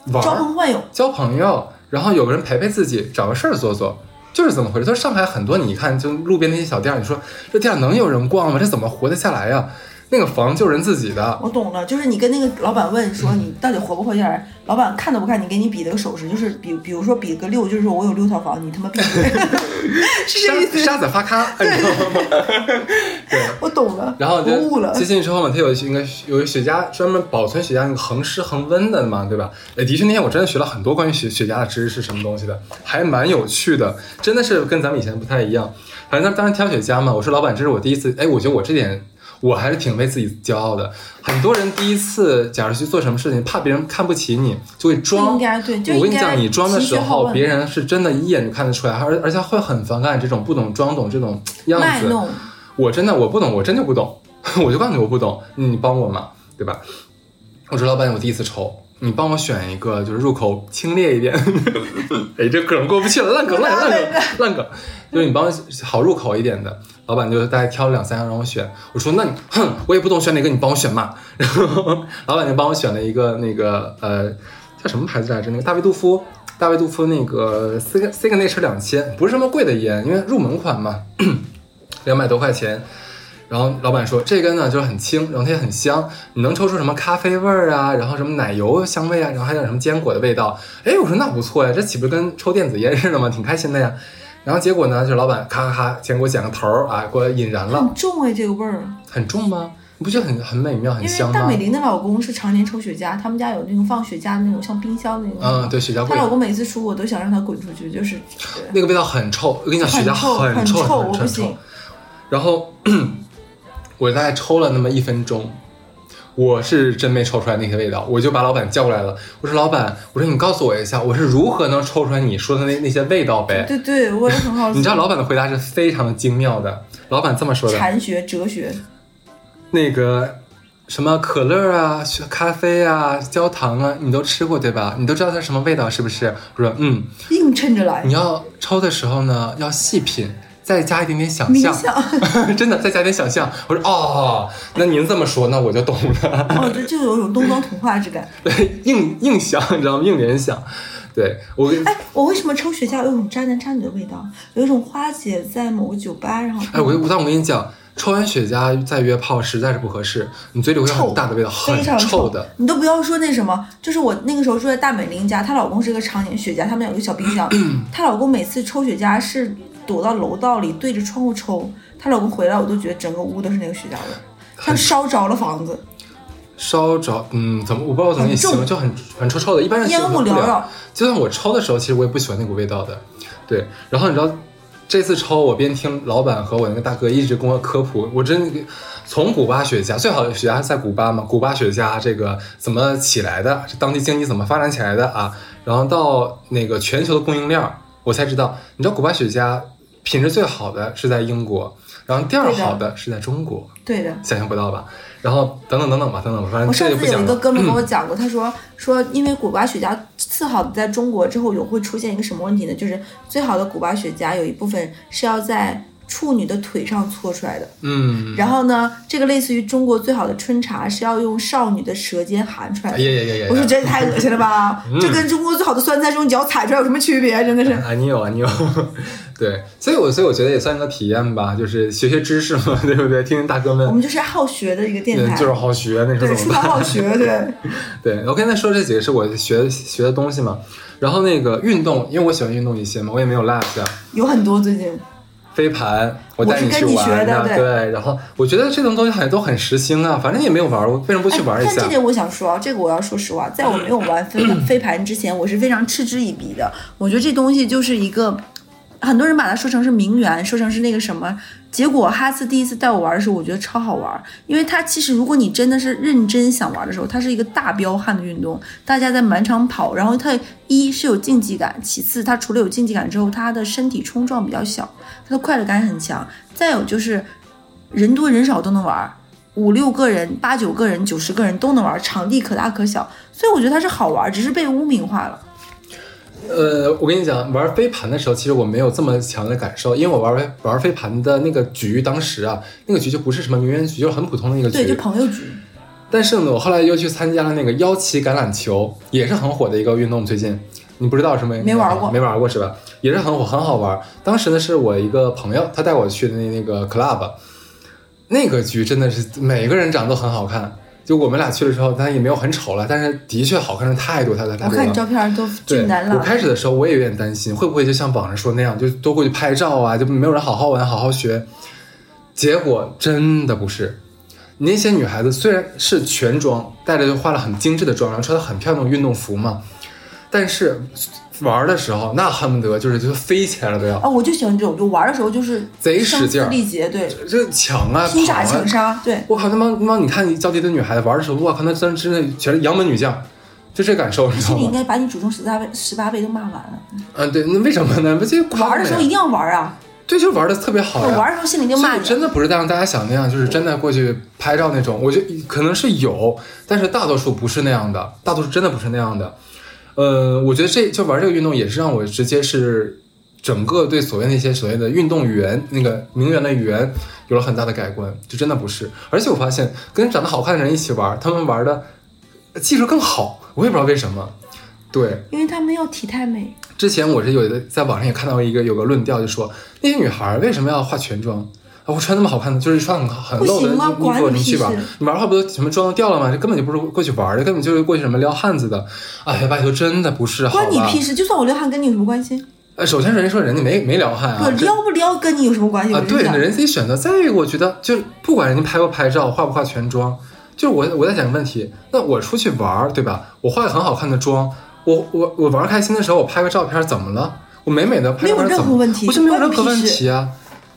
玩儿招朋唤友，交朋友，然后有个人陪陪自己，找个事儿做做，就是这么回事。他说上海很多，你一看就路边那些小店儿，你说这店能有人逛吗？这怎么活得下来呀？那个房就是人自己的，我懂了，就是你跟那个老板问说你到底活不活下来，老板看都不看你，给你比了个手势，就是比比如说比个六，就是说我有六套房，你他妈闭嘴，是这意思。沙沙子发咖，你知道吗？对。我懂了，然后我悟了就。接进去之后嘛，他有一个有一个雪茄专门保存雪茄那个恒湿恒温的嘛，对吧？哎，的确那天我真的学了很多关于雪雪茄的知识，什么东西的，还蛮有趣的，真的是跟咱们以前不太一样。反正当时挑雪茄嘛，我说老板，这是我第一次，哎，我觉得我这点我还是挺为自己骄傲的。很多人第一次假如去做什么事情，怕别人看不起你，就会装应。该对，我跟你讲，你装的时候，别人是真的一眼就看得出来，而而且会很反感这种不懂装懂这种样子。我真的我不懂，我真就不懂，我就告诉你我不懂，你帮我嘛，对吧？我说老板，我第一次抽，你帮我选一个就是入口清冽一点。哎，这梗过不去了，烂梗，烂梗，烂梗，烂梗，就是你帮我好入口一点的。老板就大概挑了两三样让我选，我说那你哼，我也不懂选哪个，你帮我选嘛。然后老板就帮我选了一个那个呃叫什么牌子来着？那个大卫杜夫，大卫杜夫那个 Sig Signature 两千，不是什么贵的烟，因为入门款嘛，两百多块钱。然后老板说这根呢就是很轻，然后它也很香，你能抽出什么咖啡味儿啊，然后什么奶油香味啊，然后还有什么坚果的味道。哎，我说那不错呀，这岂不是跟抽电子烟似的吗？挺开心的呀。然后结果呢，就是老板咔咔咔先给我剪个头儿啊，给我引燃了，很重哎，这个味儿。很重吗？你不觉得很很美妙、很香吗为大美？玲的老公是常年抽雪茄，他们家有那种放雪茄的那种像冰箱的那种。嗯，对，雪茄贵她，老公每次出我都想让他滚出去，就是那个味道很臭。我跟你讲，雪茄很臭很很臭很我不很行。然后 我大概抽了那么一分钟，我是真没抽出来那些味道，我就把老板叫过来了。我说老板，我说你告诉我一下，我是如何能抽出来你说的那那些味道呗？对对，我也很好奇。你知道老板的回答是非常的精妙的。老板这么说的：禅学、哲学，那个什么可乐啊、咖啡啊、焦糖啊，你都吃过对吧？你都知道它什么味道是不是？我说嗯，硬撑着来你，要抽的时候呢，要细品，再加一点点想象。想。真的，再加点想象。我说哦，那您这么说，那我就懂了。哦，这就有一种东方童话之感。对，硬硬想，你知道吗？硬联想。对我跟，哎，我为什么抽雪茄有一种渣男渣女的味道？有一种花姐在某个酒吧，然后哎，我我但我跟你讲，抽完雪茄再约炮实在是不合适，你嘴里会有很大的味道，很非常臭的。你都不要说那什么，就是我那个时候住在大美玲家，她老公是个常年雪茄，他们有个小冰箱，她老公每次抽雪茄是躲到楼道里对着窗户抽，她老公回来我都觉得整个屋都是那个雪茄味儿，像烧着了房子，烧着，嗯，怎么我不知道怎么你形容，就很很臭臭的，一般人形烟容不了。雾缭绕。就算我抽的时候，其实我也不喜欢那股味道的。对，然后你知道，这次抽我边听老板和我那个大哥一直跟我科普，我真从古巴雪茄最好的雪茄在古巴嘛，古巴雪茄这个怎么起来的，这当地经济怎么发展起来的啊，然后到那个全球的供应链，我才知道，你知道古巴雪茄品质最好的是在英国，然后第二好的是在中国，对的。想象不到吧？然后等等等等吧，等等吧，反正我上次有。一个哥们跟我讲过，他说说因为古巴雪茄次好的在中国之后有会出现一个什么问题呢？就是最好的古巴雪茄有一部分是要在处女的腿上搓出来的，嗯，然后呢，这个类似于中国最好的春茶是要用少女的舌尖含出来哎的。呀呀呀呀！我说这也太恶心了吧！这跟中国最好的酸菜这种脚踩出来有什么区别？真的是。啊，你有啊，你有，对，所以我所以我觉得也算一个体验吧，就是学学知识嘛，对不对？听听大哥们我们，就是好学的一个电台，对就是好学，那时候对，怎么办？书好学，对。对，我刚才说这几个是我学学的东西嘛，然后那个运动，因为我喜欢运动一些嘛，我也没有落下。有很多最近。飞盘，我带你学玩呢，的对对，然后我觉得这种东西好像都很时兴啊，反正也没有玩，过为什么不去玩一下？哎但这点我想说啊，这个我要说实话，在我没有玩飞盘飞盘之前，我是非常嗤之以鼻的。我觉得这东西就是一个，很多人把它说成是名媛，说成是那个什么。结果哈斯第一次带我玩的时候，我觉得超好玩，因为它其实如果你真的是认真想玩的时候，它是一个大彪悍的运动，大家在满场跑，然后它一是有竞技感，其次它除了有竞技感之后，它的身体冲撞比较小，它的快乐感很强，再有就是人多人少都能玩。五六个人、八九个人、九十个人都能玩，场地可大可小，所以我觉得它是好玩，只是被污名化了。呃，我跟你讲，玩飞盘的时候，其实我没有这么强的感受，因为我玩飞玩飞盘的那个局，当时啊，那个局就不是什么名媛局，就是很普通的一个对，就局。朋友局。但是呢，我后来又去参加了那个腰旗橄榄球，也是很火的一个运动。最近你不知道是吗？没玩过没玩过是吧？也是很火，很好玩。当时呢，是我一个朋友，他带我去的那那个 club，那个局真的是每个人长得都很好看。就我们俩去了之后，他也没有很丑了，但是的确好看的太多太多太多了。我看你照片都对，俊男朗，我开始的时候我也有点担心，会不会就像网上说那样，就都过去拍照啊，就没有人好好玩、好好学。结果真的不是，那些女孩子虽然是全妆，带着就化了很精致的妆，然后穿的很漂亮的运动服嘛，但是玩的时候那恨不得就是就飞起来了都要，啊，我就喜欢这种，就玩的时候就是贼使劲力竭，对，这抢啊拼杀跑啊抢杀，对。我靠，他妈他妈！你看你娇滴的女孩子玩的时候，我靠，那真真的全是洋门女将，就这感受，你知道吗？心里应该把你祖宗十八辈十八辈都骂完了。嗯，对，那为什么呢？不就玩的时候一定要玩啊！对，就玩的特别好玩的时候心里就骂你。真的不是像大家想那样，就是真的过去拍照那种。我觉得可能是有，但是大多数不是那样的，大多数真的不是那样的。呃，我觉得这就玩这个运动也是让我直接是整个对所谓那些所谓的运动员那个名媛的媛有了很大的改观，就真的不是。而且我发现跟长得好看的人一起玩，他们玩的技术更好，我也不知道为什么。对，因为他们要体态美。之前我是有的在网上也看到一个有个论调，就说那些女孩为什么要化全妆啊？我穿那么好看的，就是穿很很露的衣服你去玩，你玩的话不都什么妆都掉了吗？这根本就不是过去玩的，根本就是过去什么撩汉子的。哎，拜托，真的不是。关你屁事！就算我撩汉，跟你有什么关系？呃，首先人家说人家没没撩汉啊，不撩不撩跟你有什么关系啊？对，人自己选择。再一个，我觉得就不管人家拍不拍照，化不化全妆，就是我我在想个问题，那我出去玩，对吧？我化个很好看的妆。我我我玩开心的时候，我拍个照片怎么了？我美美的拍照片怎么？不是没有任何问题啊？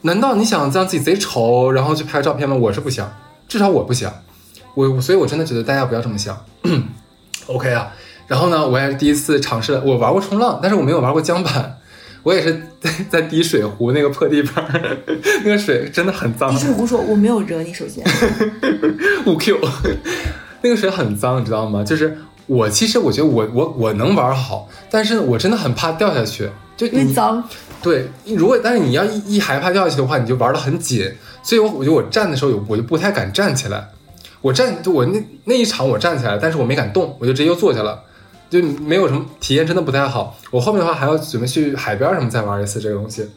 难道你想让自己贼丑，然后去拍个照片吗？我是不想，至少我不想。我所以，我真的觉得大家不要这么想。OK 啊，然后呢，我也是第一次尝试，我玩过冲浪，但是我没有玩过桨板。我也是在在滴水湖那个破地方，那个水真的很脏。滴水湖说我没有惹你，首先。五 Q，那个水很脏，你知道吗？就是。我其实我觉得我我我能玩好，但是我真的很怕掉下去，就因为脏。对，如果但是你要一一害怕掉下去的话，你就玩的很紧，所以我我觉得我站的时候有我就不太敢站起来。我站就我那那一场我站起来，但是我没敢动，我就直接又坐下了，就没有什么体验，真的不太好。我后面的话还要准备去海边什么再玩一次这个东西，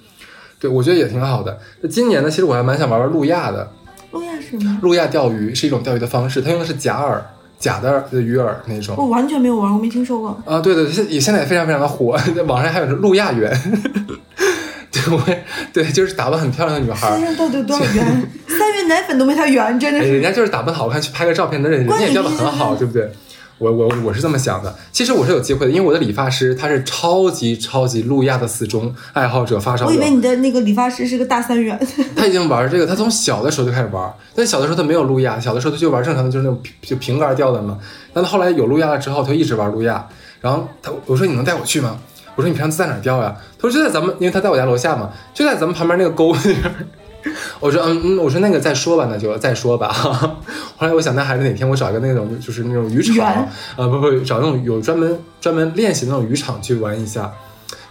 对我觉得也挺好的。那今年呢，其实我还蛮想玩玩路亚的。路亚是什么？路亚钓鱼是一种钓鱼的方式，它用的是假饵。假的鱼饵那种，我完全没有玩，我没听说过。啊，对对，现也现在也非常非常的火，在网上还有路亚圆，对，我对，就是打扮很漂亮的女孩。身上到底有多少圆？三元奶粉都没她圆，真的是。人家就是打扮好看去拍个照片，的人家也叫的很好，对不对？我我我是这么想的，其实我是有机会的，因为我的理发师他是超级超级路亚的死忠爱好者发烧友。我以为你的那个理发师是个大三元。他已经玩这个，他从小的时候就开始玩，但小的时候他没有路亚，小的时候他就玩正常的，就是那种就平杆钓的嘛。但他后来有路亚了之后，他就一直玩路亚。然后他我说你能带我去吗？我说你平常在哪钓呀？他说就在咱们，因为他在我家楼下嘛，就在咱们旁边那个沟那边。我说嗯嗯，我说那个再说吧，那就再说吧。后来我想，那还是哪天我找一个那种就是那种渔场，呃不不，找那种有专门专门练习那种渔场去玩一下。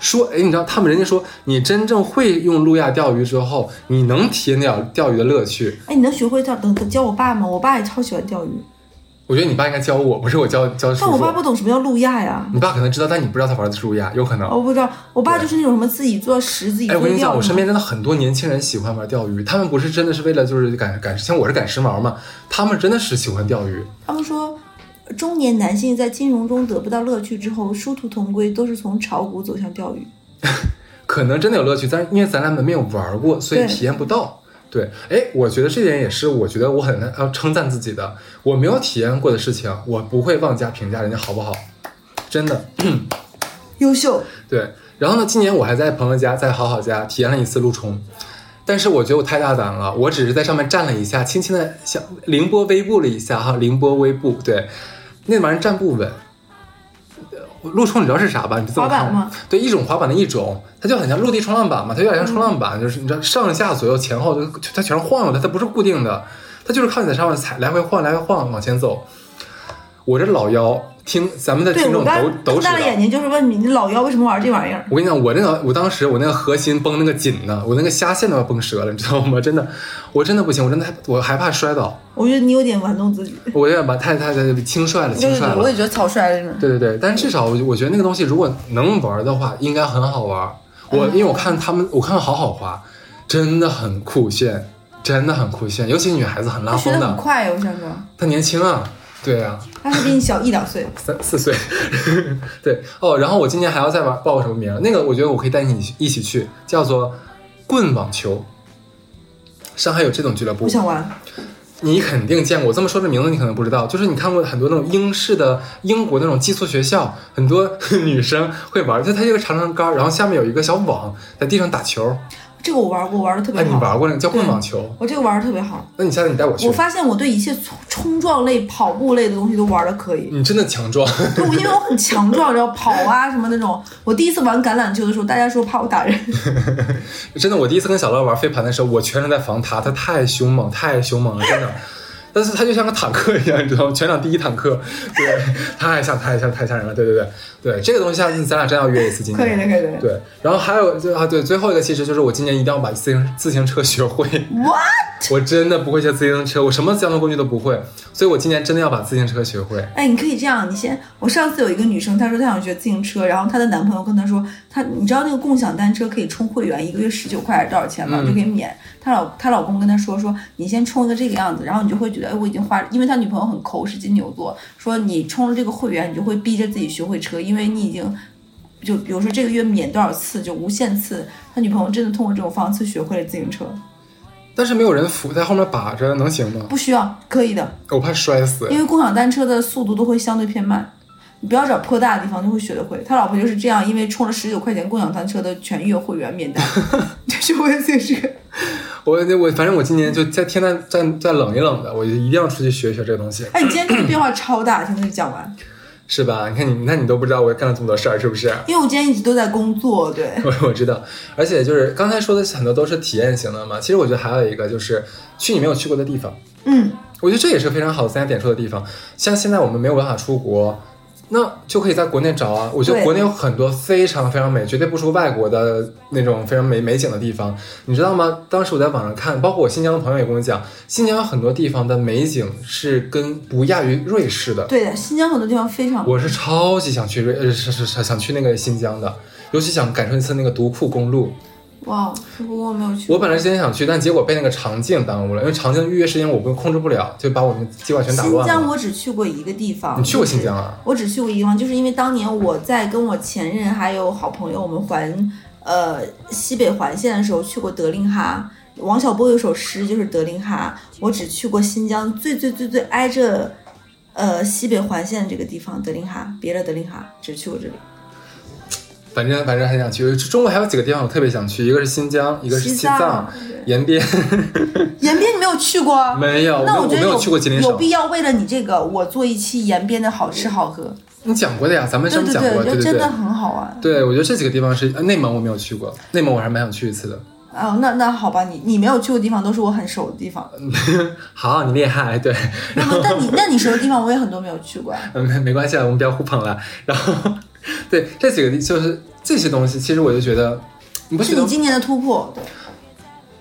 说哎，你知道他们人家说，你真正会用路亚钓鱼之后，你能体验了钓鱼的乐趣。哎，你能学会钓？等教我爸吗？我爸也超喜欢钓鱼。我觉得你爸应该教我，不是我教教。但我爸不懂什么叫路亚呀。你爸可能知道，但你不知道他玩的是路亚，有可能。我不知道，我爸就是那种什么自己做食自己。哎，我跟你讲，我身边真的很多年轻人喜欢玩钓鱼，他们不是真的是为了就是赶赶，像我是赶时髦嘛，他们真的是喜欢钓鱼。他们说，中年男性在金融中得不到乐趣之后，殊途同归，都是从炒股走向钓鱼。可能真的有乐趣，但是因为咱俩没有玩过，所以体验不到。对，哎，我觉得这点也是，我觉得我很要称赞自己的。我没有体验过的事情，我不会妄加评价人家好不好，真的，优秀。对，然后呢，今年我还在朋友家，在好好家体验了一次路冲，但是我觉得我太大胆了，我只是在上面站了一下，轻轻的像凌波微步了一下哈，凌波微步，对，那玩意儿站不稳。路冲你知道是啥吧？你这么看，对，一种滑板的一种，它就很像陆地冲浪板嘛，它有点像冲浪板，就是你知道上下左右前后就它全是晃悠的，它不是固定的，它就是靠你在上面踩来回晃来回晃往前走。我这老腰。听咱们的听众都都大了眼睛，就是问你，你老妖为什么玩这玩意儿？我跟你讲，我那个，我当时我那个核心绷那个紧呢，我那个虾线都要绷折了，你知道吗？真的，我真的不行，我真的我害怕摔倒。我觉得你有点玩弄自己。我有点把太太太轻率了，轻率了。我也觉得草率了。对对对，但至少我我觉得那个东西如果能玩的话，应该很好玩。我因为我看他们，我看到好好滑，真的很酷炫，真的很酷炫，尤其女孩子很拉风的。很快，我想说。他年轻啊。对啊，他是比你小一两岁，三四岁。对哦，然后我今年还要再玩报个什么名？那个我觉得我可以带你一起去，叫做棍网球。上海有这种俱乐部。不想玩。你肯定见过，这么说这名字你可能不知道，就是你看过很多那种英式的英国那种寄宿学校，很多女生会玩，就它一个长长杆，然后下面有一个小网，在地上打球。这个我玩过，我玩的特别哎，你。玩过那个叫棍网球？我这个玩的特别好。那你下次你带我去我。发现我对一切冲冲撞类、跑步类的东西都玩的可以。你真的强壮，对，我因为我很强壮，然后跑啊什么那种。我第一次玩橄榄球的时候，大家说怕我打人。真的。我第一次跟小乐玩飞盘的时候，我全程在防他，他太凶猛，太凶猛了，真的。但是他就像个坦克一样，你知道吗？全场第一坦克，对，太吓太吓太吓人了，对对对对，这个东西下次咱俩真要约一次，今年可以的，可以的。对，然后还有就啊，对，最后一个其实就是我今年一定要把自行自行车学会。What？我真的不会骑自行车，我什么交通工具都不会，所以我今年真的要把自行车学会。哎，你可以这样，你先。我上次有一个女生，她说她想学自行车，然后她的男朋友跟她说，她你知道那个共享单车可以充会员，一个月十九块还是多少钱吗？嗯就可以免。她老她老公跟她说说，你先充一个这个样子，然后你就会觉得，哎，我已经花，因为她女朋友很抠，是金牛座，说你充了这个会员，你就会逼着自己学会车，因为你已经。就比如说这个月免多少次，就无限次。他女朋友真的通过这种方式学会了自行车，但是没有人扶在后面把着，能行吗？不需要，可以的。我怕摔死。因为共享单车的速度都会相对偏慢，你不要找坡大的地方就会学得会。他老婆就是这样，因为充了十九块钱共享单车的全月会员免单，就学会了自行车。我我反正我今年就在天再再再冷一冷的，我就一定要出去学一学这个东西，哎，你今天这个变化超大，听你讲完，是吧？你看你，你看你都不知道我干了这么多事儿，是不是？因为我今天一直都在工作，对，我我知道，而且就是刚才说的很多都是体验型的嘛。其实我觉得还有一个就是去你没有去过的地方，嗯，我觉得这也是非常好的三家点说的地方。像现在我们没有办法出国，那就可以在国内找啊。我觉得国内有很多非常非常美，绝对不输外国的那种非常美美景的地方。你知道吗？当时我在网上看，包括我新疆的朋友也跟我讲，新疆有很多地方的美景是跟不亚于瑞士的。对的，新疆很多地方非常，我是超级想去瑞，呃，是是是想去那个新疆的，尤其想感受一次那个独库公路。哇，不过我没有去。我本来之前想去，但结果被那个长镜耽误了，因为长镜预约时间我不控制不了，就把我们计划全打乱了。新疆我只去过一个地方，你去过新疆啊？我只去过一个地方，就是因为当年我在跟我前任还有好朋友，我们环呃西北环线的时候去过德令哈。王小波有首诗就是德令哈，我只去过新疆最最最最挨着呃西北环线这个地方德令哈，别的德令哈只去过这里。反正反正很想去。中国还有几个地方我特别想去，一个是新疆，一个是西西藏、延边。延边你没有去过？没有，那我觉得有必要为了你这个，我做一期延边的好吃好喝。你讲过的呀，咱们对对对，上面讲过，对对对我觉得真的。很好玩。对，我觉得这几个地方是呃内蒙我没有去过，内蒙我还蛮想去一次的。哦，那那好吧，你你没有去过的地方都是我很熟的地方。好，你厉害，对，那么，但你 那你熟的地方我也很多没有去过没没关系啊，我们不要互捧了。然后，对这几个就是这些东西，其实我就觉得，你不是你今年的突破，对，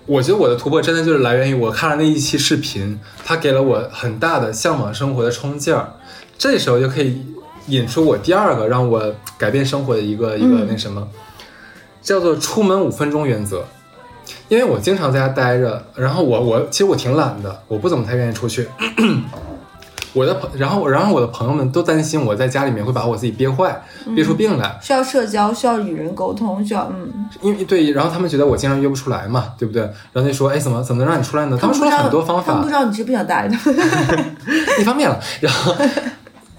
我觉得我的突破真的就是来源于我看了那一期视频，它给了我很大的向往生活的冲劲儿。这时候就可以引出我第二个让我改变生活的一个一个嗯那什么，叫做出门五分钟原则。因为我经常在家待着，然后我我其实我挺懒的，我不怎么太愿意出去。我的朋，然后然后我的朋友们都担心我在家里面会把我自己憋坏，憋出病来。需要社交，需要与人沟通，需要嗯，因为对，然后他们觉得我经常约不出来嘛，对不对？然后就说，哎，怎么怎么能让你出来呢？他们说了很多方法他们不，知道你是不想搭理他们。一方面了，然后，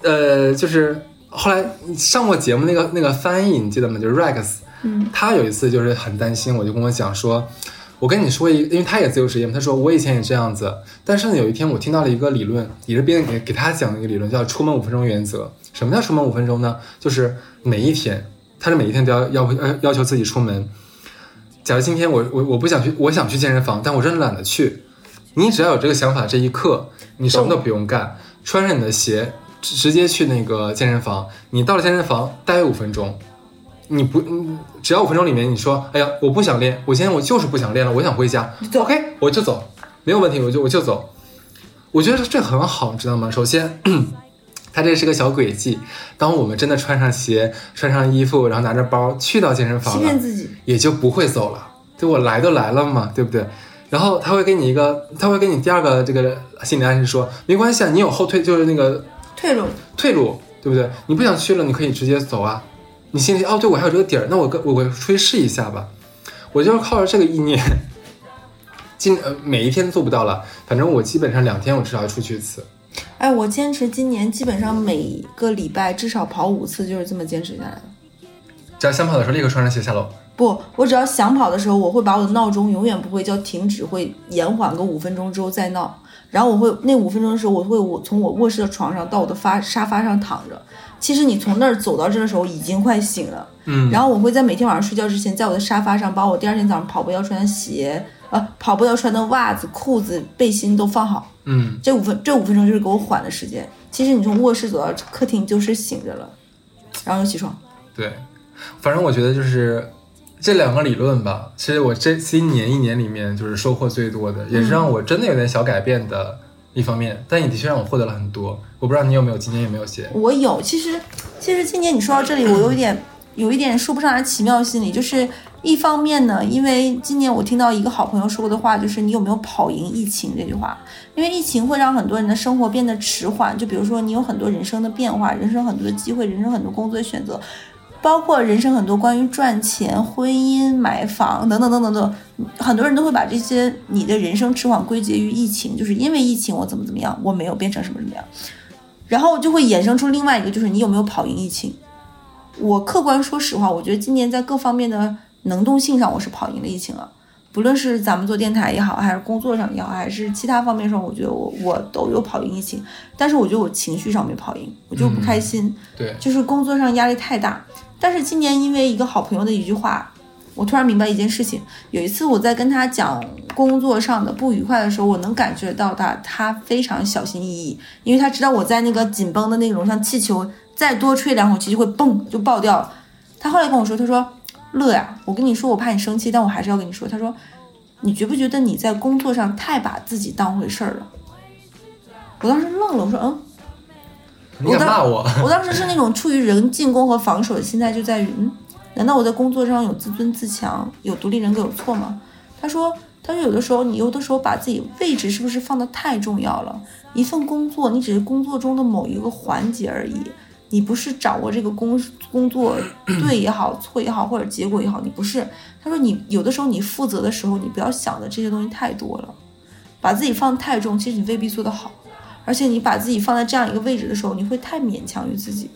呃，就是后来上过节目那个那个翻译，你记得吗？就是 Rex，嗯，他有一次就是很担心，我就跟我讲说，我跟你说一，因为他也自由职业嘛，他说我以前也这样子，但是呢，有一天我听到了一个理论，也是别人给给他讲的一个理论，叫出门五分钟原则。什么叫出门五分钟呢？就是每一天，他是每一天都要要要要求自己出门。假如今天我我我不想去，我想去健身房，但我真的懒得去。你只要有这个想法，这一刻你什么都不用干，穿上你的鞋，直接去那个健身房。你到了健身房待五分钟，你不，嗯只要五分钟里面你说，哎呀，我不想练，我今天我就是不想练了，我想回家走，OK，我就走，没有问题，我就我就走。我觉得这很好，你知道吗？首先，它这是个小轨迹。当我们真的穿上鞋、穿上衣服，然后拿着包去到健身房了欺骗，自己。也就不会走了。对我来都来了嘛，对不对？然后他会给你一个，他会给你第二个这个心理暗示说，没关系啊，你有后退，就是那个退路，退路，对不对？你不想去了，你可以直接走啊。你心里哦，对我还有这个底儿，那我跟我我出去试一下吧。我就是靠着这个意念，今呃每一天做不到了，反正我基本上两天我至少要出去一次。哎，我坚持今年基本上每个礼拜至少跑五次，就是这么坚持下来的。只要想跑的时候，立刻穿上鞋下楼。不，我只要想跑的时候，我会把我的闹钟永远不会叫停止，会延缓个五分钟之后再闹。然后我会那五分钟的时候，我会我从我卧室的床上到我的发沙发上躺着。其实你从那儿走到这的时候已经快醒了。嗯，然后我会在每天晚上睡觉之前，在我的沙发上把我第二天早上跑步要穿的鞋，呃，跑步要穿的袜子、裤子、背心都放好。嗯，这五分这五分钟就是给我缓的时间。其实你从卧室走到客厅就是醒着了，然后又起床。对，反正我觉得就是这两个理论吧，其实我这今年一年里面就是收获最多的，也是让我真的有点小改变的一方面。但也的确让我获得了很多。我不知道你有没有今年有没有写？我有，其实其实今年你说到这里，我有一点有一点说不上来奇妙心理，就是一方面呢，因为今年我听到一个好朋友说过的话，就是你有没有跑赢疫情这句话，因为疫情会让很多人的生活变得迟缓，就比如说你有很多人生的变化，人生很多的机会，人生很多工作的选择。包括人生很多关于赚钱、婚姻、买房等等等等等，很多人都会把这些你的人生迟缓归结于疫情，就是因为疫情我怎么怎么样，我没有变成什么什么样，然后就会衍生出另外一个，就是你有没有跑赢疫情。我客观说实话，我觉得今年在各方面的能动性上，我是跑赢了疫情了。不论是咱们做电台也好，还是工作上也好，还是其他方面上，我觉得我我都有跑赢疫情。但是我觉得我情绪上没跑赢，我就不开心。对，就是工作上压力太大。但是今年因为一个好朋友的一句话，我突然明白一件事情。有一次我在跟他讲工作上的不愉快的时候，我能感觉到他他非常小心翼翼，因为他知道我在那个紧绷的那种像气球，再多吹两口气就会嘣就爆掉了。他后来跟我说，他说。乐呀，我跟你说，我怕你生气，但我还是要跟你说。他说，你觉不觉得你在工作上太把自己当回事儿了？我当时愣了，我说，嗯。你敢骂我？我当时是那种处于人进攻和防守的心态，就在于，嗯，难道我在工作上有自尊自强、有独立人格有错吗？他说，他说有的时候你有的时候把自己位置是不是放的太重要了？一份工作，你只是工作中的某一个环节而已。你不是掌握这个工工作 对也好错也好或者结果也好，你不是。他说你有的时候你负责的时候，你不要想的这些东西太多了，把自己放太重，其实你未必做得好。而且你把自己放在这样一个位置的时候，你会太勉强于自己。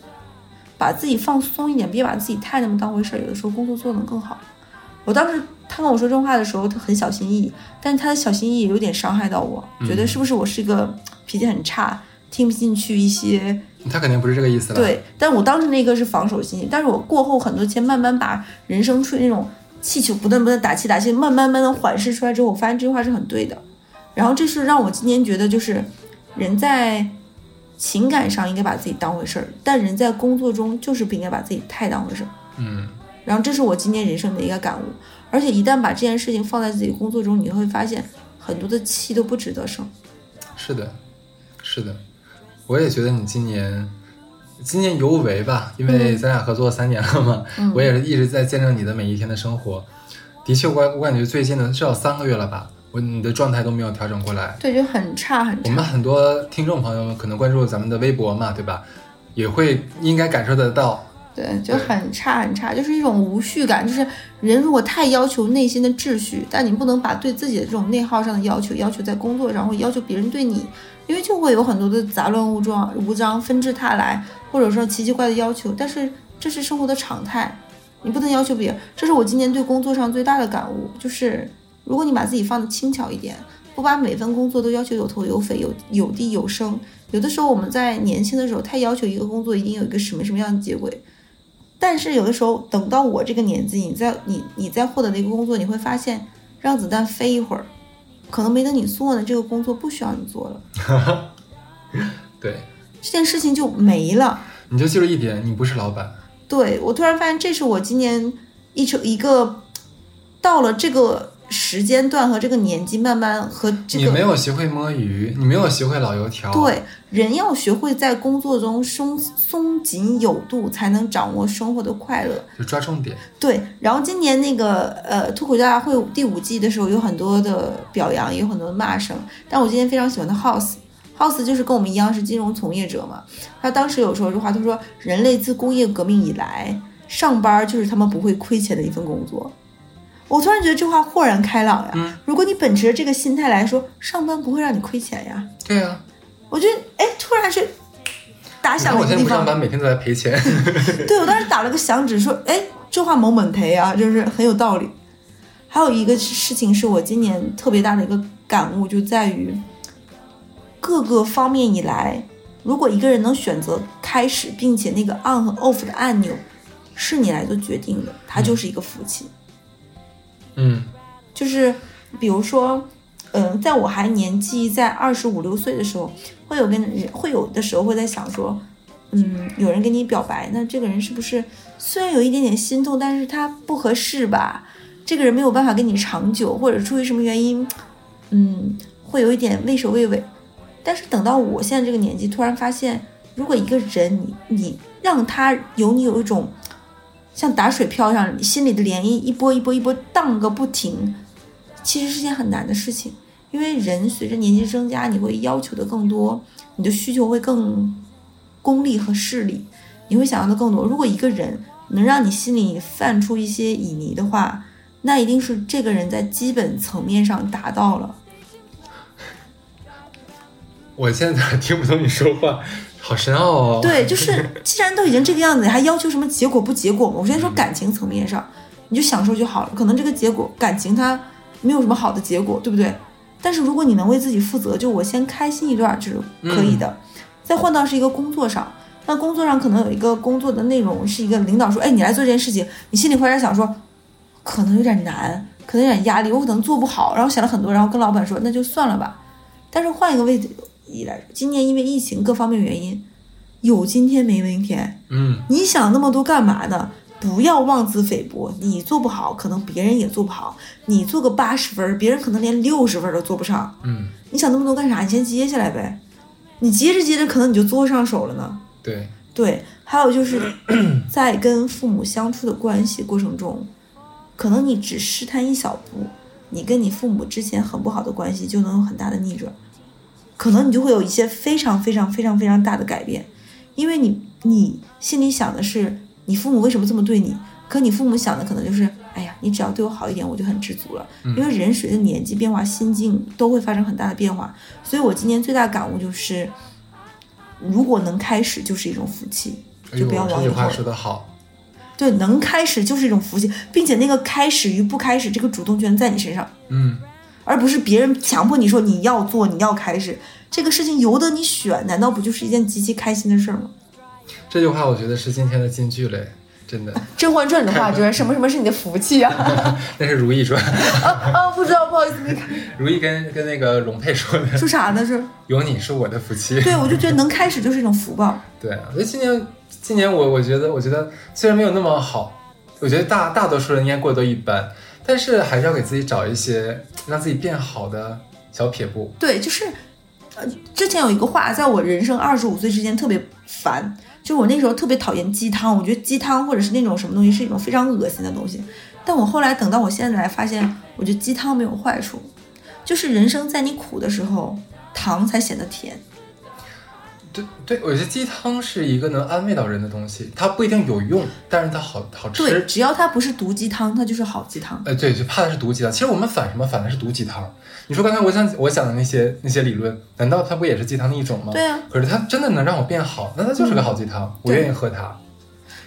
把自己放松一点，别把自己太那么当回事儿。有的时候工作做得更好。我当时他跟我说这话的时候，他很小心翼翼，但是他的小心翼翼有点伤害到我，觉得是不是我是一个脾气很差，听不进去一些。他肯定不是这个意思了。对，但我当时那个是防守心理，但是我过后很多天慢慢把人生处于那种气球不断不断打气打气，慢慢慢慢缓释出来之后，我发现这句话是很对的。然后这是让我今年觉得，就是人在情感上应该把自己当回事儿，但人在工作中就是不应该把自己太当回事儿。嗯。然后这是我今年人生的一个感悟，而且一旦把这件事情放在自己工作中，你会发现很多的气都不值得生。是的，是的。我也觉得你今年，今年尤为吧，因为咱俩合作三年了嘛，我也是一直在见证你的每一天的生活。的确，我我感觉最近的至少三个月了吧，我你的状态都没有调整过来，对，就很差很差。我们很多听众朋友们可能关注咱们的微博嘛，对吧？也会应该感受得到。对，就很差很差，就是一种无序感。就是人如果太要求内心的秩序，但你不能把对自己的这种内耗上的要求，要求在工作上，或要求别人对你。因为就会有很多的杂乱无章、无章纷至沓来，或者说奇奇怪的要求，但是这是生活的常态，你不能要求别人。这是我今年对工作上最大的感悟，就是如果你把自己放的轻巧一点，不把每份工作都要求有头有尾、有有地有声。有的时候我们在年轻的时候太要求一个工作一定有一个什么什么样的结尾，但是有的时候等到我这个年纪，你在你你在获得的一个工作，你会发现让子弹飞一会儿。可能没等你做呢，这个工作不需要你做了。对，这件事情就没了。你就记住一点，你不是老板。对我突然发现，这是我今年一成一个到了这个。时间段和这个年纪，慢慢和这个你没有学会摸鱼，你没有学会老油条。对，人要学会在工作中松松紧有度，才能掌握生活的快乐。就抓重点。对，然后今年那个呃脱口秀大会第五季的时候，有很多的表扬，也有很多的骂声。但我今天非常喜欢的 House，House 就是跟我们一样是金融从业者嘛。他当时有说一句话，他说：“人类自工业革命以来，上班就是他们不会亏钱的一份工作。”我突然觉得这话豁然开朗呀！如果你本持着这个心态来说，上班不会让你亏钱呀。对呀，我觉得哎，突然是打响我的一个地方。现在不上班，每天都在赔钱。对我当时打了个响指，说，哎，这话某猛赔啊，就是很有道理。还有一个事情是我今年特别大的一个感悟，就在于各个方面以来，如果一个人能选择开始，并且那个 on 和 off 的按钮是你来做决定的，他就是一个福气。嗯嗯就是比如说，嗯、在我还年纪在二十五六岁的时候，会有跟人会有的时候会在想说，嗯，有人跟你表白，那这个人是不是虽然有一点点心动，但是他不合适吧？这个人没有办法跟你长久，或者出于什么原因，嗯，会有一点畏首畏尾。但是等到我现在这个年纪，突然发现，如果一个人你你让他有你有一种像打水漂一样，你心里的涟漪一波一波一波荡个不停，其实是件很难的事情。因为人随着年纪增加，你会要求的更多，你的需求会更功利和势利，你会想要的更多。如果一个人能让你心里泛出一些旖旎的话，那一定是这个人在基本层面上达到了。我现在听不懂你说话，好深奥哦。对，就是既然都已经这个样子，你还要求什么结果不结果吗？我先说感情层面上，你就享受就好了。可能这个结果感情它没有什么好的结果，对不对？但是如果你能为自己负责，就我先开心一段就是可以的。再换到是一个工作上，那工作上可能有一个工作的内容是一个领导说，哎，你来做这件事情，你心里会在想说，可能有点难，可能有点压力，我可能做不好，然后想了很多，然后跟老板说那就算了吧。但是换一个位置一来说，今年因为疫情各方面原因，有今天没明天。嗯，你想那么多干嘛呢？不要妄自菲薄，你做不好，可能别人也做不好。你做个八十分，别人可能连六十分都做不上。嗯，你想那么多干啥？你先接下来呗。你接着接着，可能你就做上手了呢。对，对，还有就是 在跟父母相处的关系过程中，可能你只试探一小步，你跟你父母之前很不好的关系就能有很大的逆转，可能你就会有一些非常非常非常非常大的改变，因为你你心里想的是你父母为什么这么对你，可你父母想的可能就是，哎呀，你只要对我好一点，我就很知足了。因为人随着年纪变化，心境都会发生很大的变化，所以我今年最大感悟就是，如果能开始就是一种福气，就不要往以后。说的好。对，能开始就是一种福气，并且那个开始与不开始，这个主动权在你身上，嗯，而不是别人强迫你说你要做，你要开始。这个事情由得你选，难道不就是一件极其开心的事儿吗？这句话我觉得是今天的金句嘞，真的。《甄嬛传》里的话就是什么什么是你的福气啊？那是 《如懿传》，啊啊，不知道，不好意思，没看。如懿跟跟那个龙佩说的，说啥呢？是？有你是我的福气。对，我就觉得能开始就是一种福报。对啊，我觉得今年今年我我觉得我觉得虽然没有那么好，我觉得大大多数人应该过得都一般，但是还是要给自己找一些让自己变好的小撇步。对，就是，呃，之前有一个话，在我人生二十五岁之间特别烦，就是我那时候特别讨厌鸡汤，我觉得鸡汤或者是那种什么东西是一种非常恶心的东西。但我后来等到我现在来发现，我觉得鸡汤没有坏处，就是人生在你苦的时候，糖才显得甜。对对，我觉得鸡汤是一个能安慰到人的东西，它不一定有用，但是它好好吃对，吃。只要它不是毒鸡汤，它就是好鸡汤。呃，对，就怕的是毒鸡汤。其实我们反什么？反的是毒鸡汤。你说刚才我想我想的那些那些理论，难道它不也是鸡汤的一种吗？对啊，可是它真的能让我变好，那它就是个好鸡汤，我愿意喝它。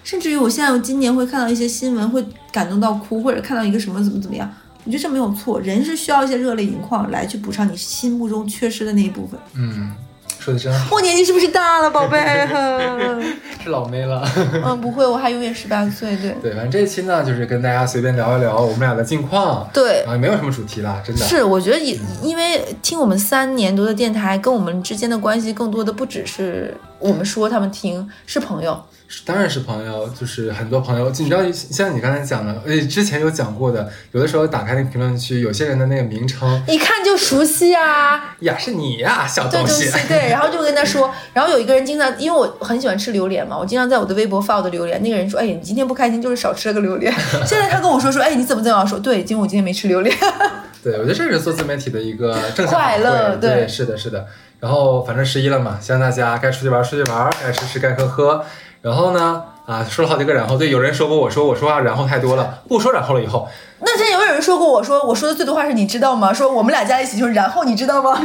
甚至于我现在今年会看到一些新闻，会感动到哭，或者看到一个什么怎么怎么样，我觉得这没有错。人是需要一些热泪盈眶来去补偿你心目中缺失的那一部分。嗯，说的真好，我年纪是不是大了，宝贝？是老妹了。嗯，不会，我还永远十八岁。对，对，反正这一期呢，就是跟大家随便聊一聊我们俩的近况，对啊，也没有什么主题了，真的。是，我觉得也因为听我们三年多的电台，跟我们之间的关系更多的不只是我们说他们听，是朋友。是当然是朋友，就是很多朋友，你知道，像你刚才讲的，呃，之前有讲过的，有的时候打开那个评论区，有些人的那个名称一看就熟悉啊，呀，是你呀，小东西。对对对对，然后就跟他说，然后有一个人经常，因为我很喜欢吃榴莲嘛，我经常在我的微博发我的榴莲，那个人说，哎，你今天不开心就是少吃了个榴莲。现在他跟我说说，哎，你怎么怎么样？说对，因为我今天没吃榴莲。对，我觉得这是做自媒体的一个正向快乐对，对是的，是的。然后反正十一了嘛，希望大家该出去玩出去玩，该吃吃该喝喝。然后呢，啊，说了好几个然后，对，有人说过我说我说话然后太多了，不说然后了以后，那之前有人说过我说我说的最多话是你知道吗？说我们俩加一起就是然后你知道吗？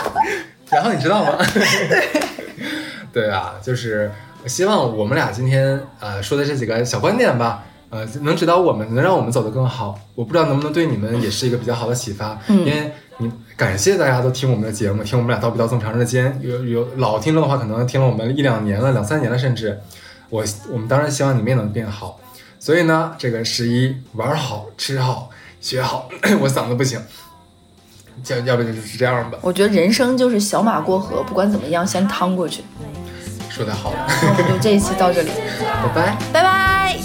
然后你知道吗？对。对啊，就是希望我们俩今天呃说的这几个小观点吧，呃，能指导我们，能让我们走得更好。我不知道能不能对你们也是一个比较好的启发，嗯因为你感谢大家都听我们的节目，听我们俩叨逼叨这么长时间，有有老听众的话，可能听了我们一两年了，两三年了，甚至我我们当然希望你们也能变好。所以呢，这个十一玩好、吃好、学好，我嗓子不行，要要不就是这样吧，我觉得人生就是小马过河，不管怎么样，先趟过去。说的好，那我们就 这一期到这里，拜拜。拜拜。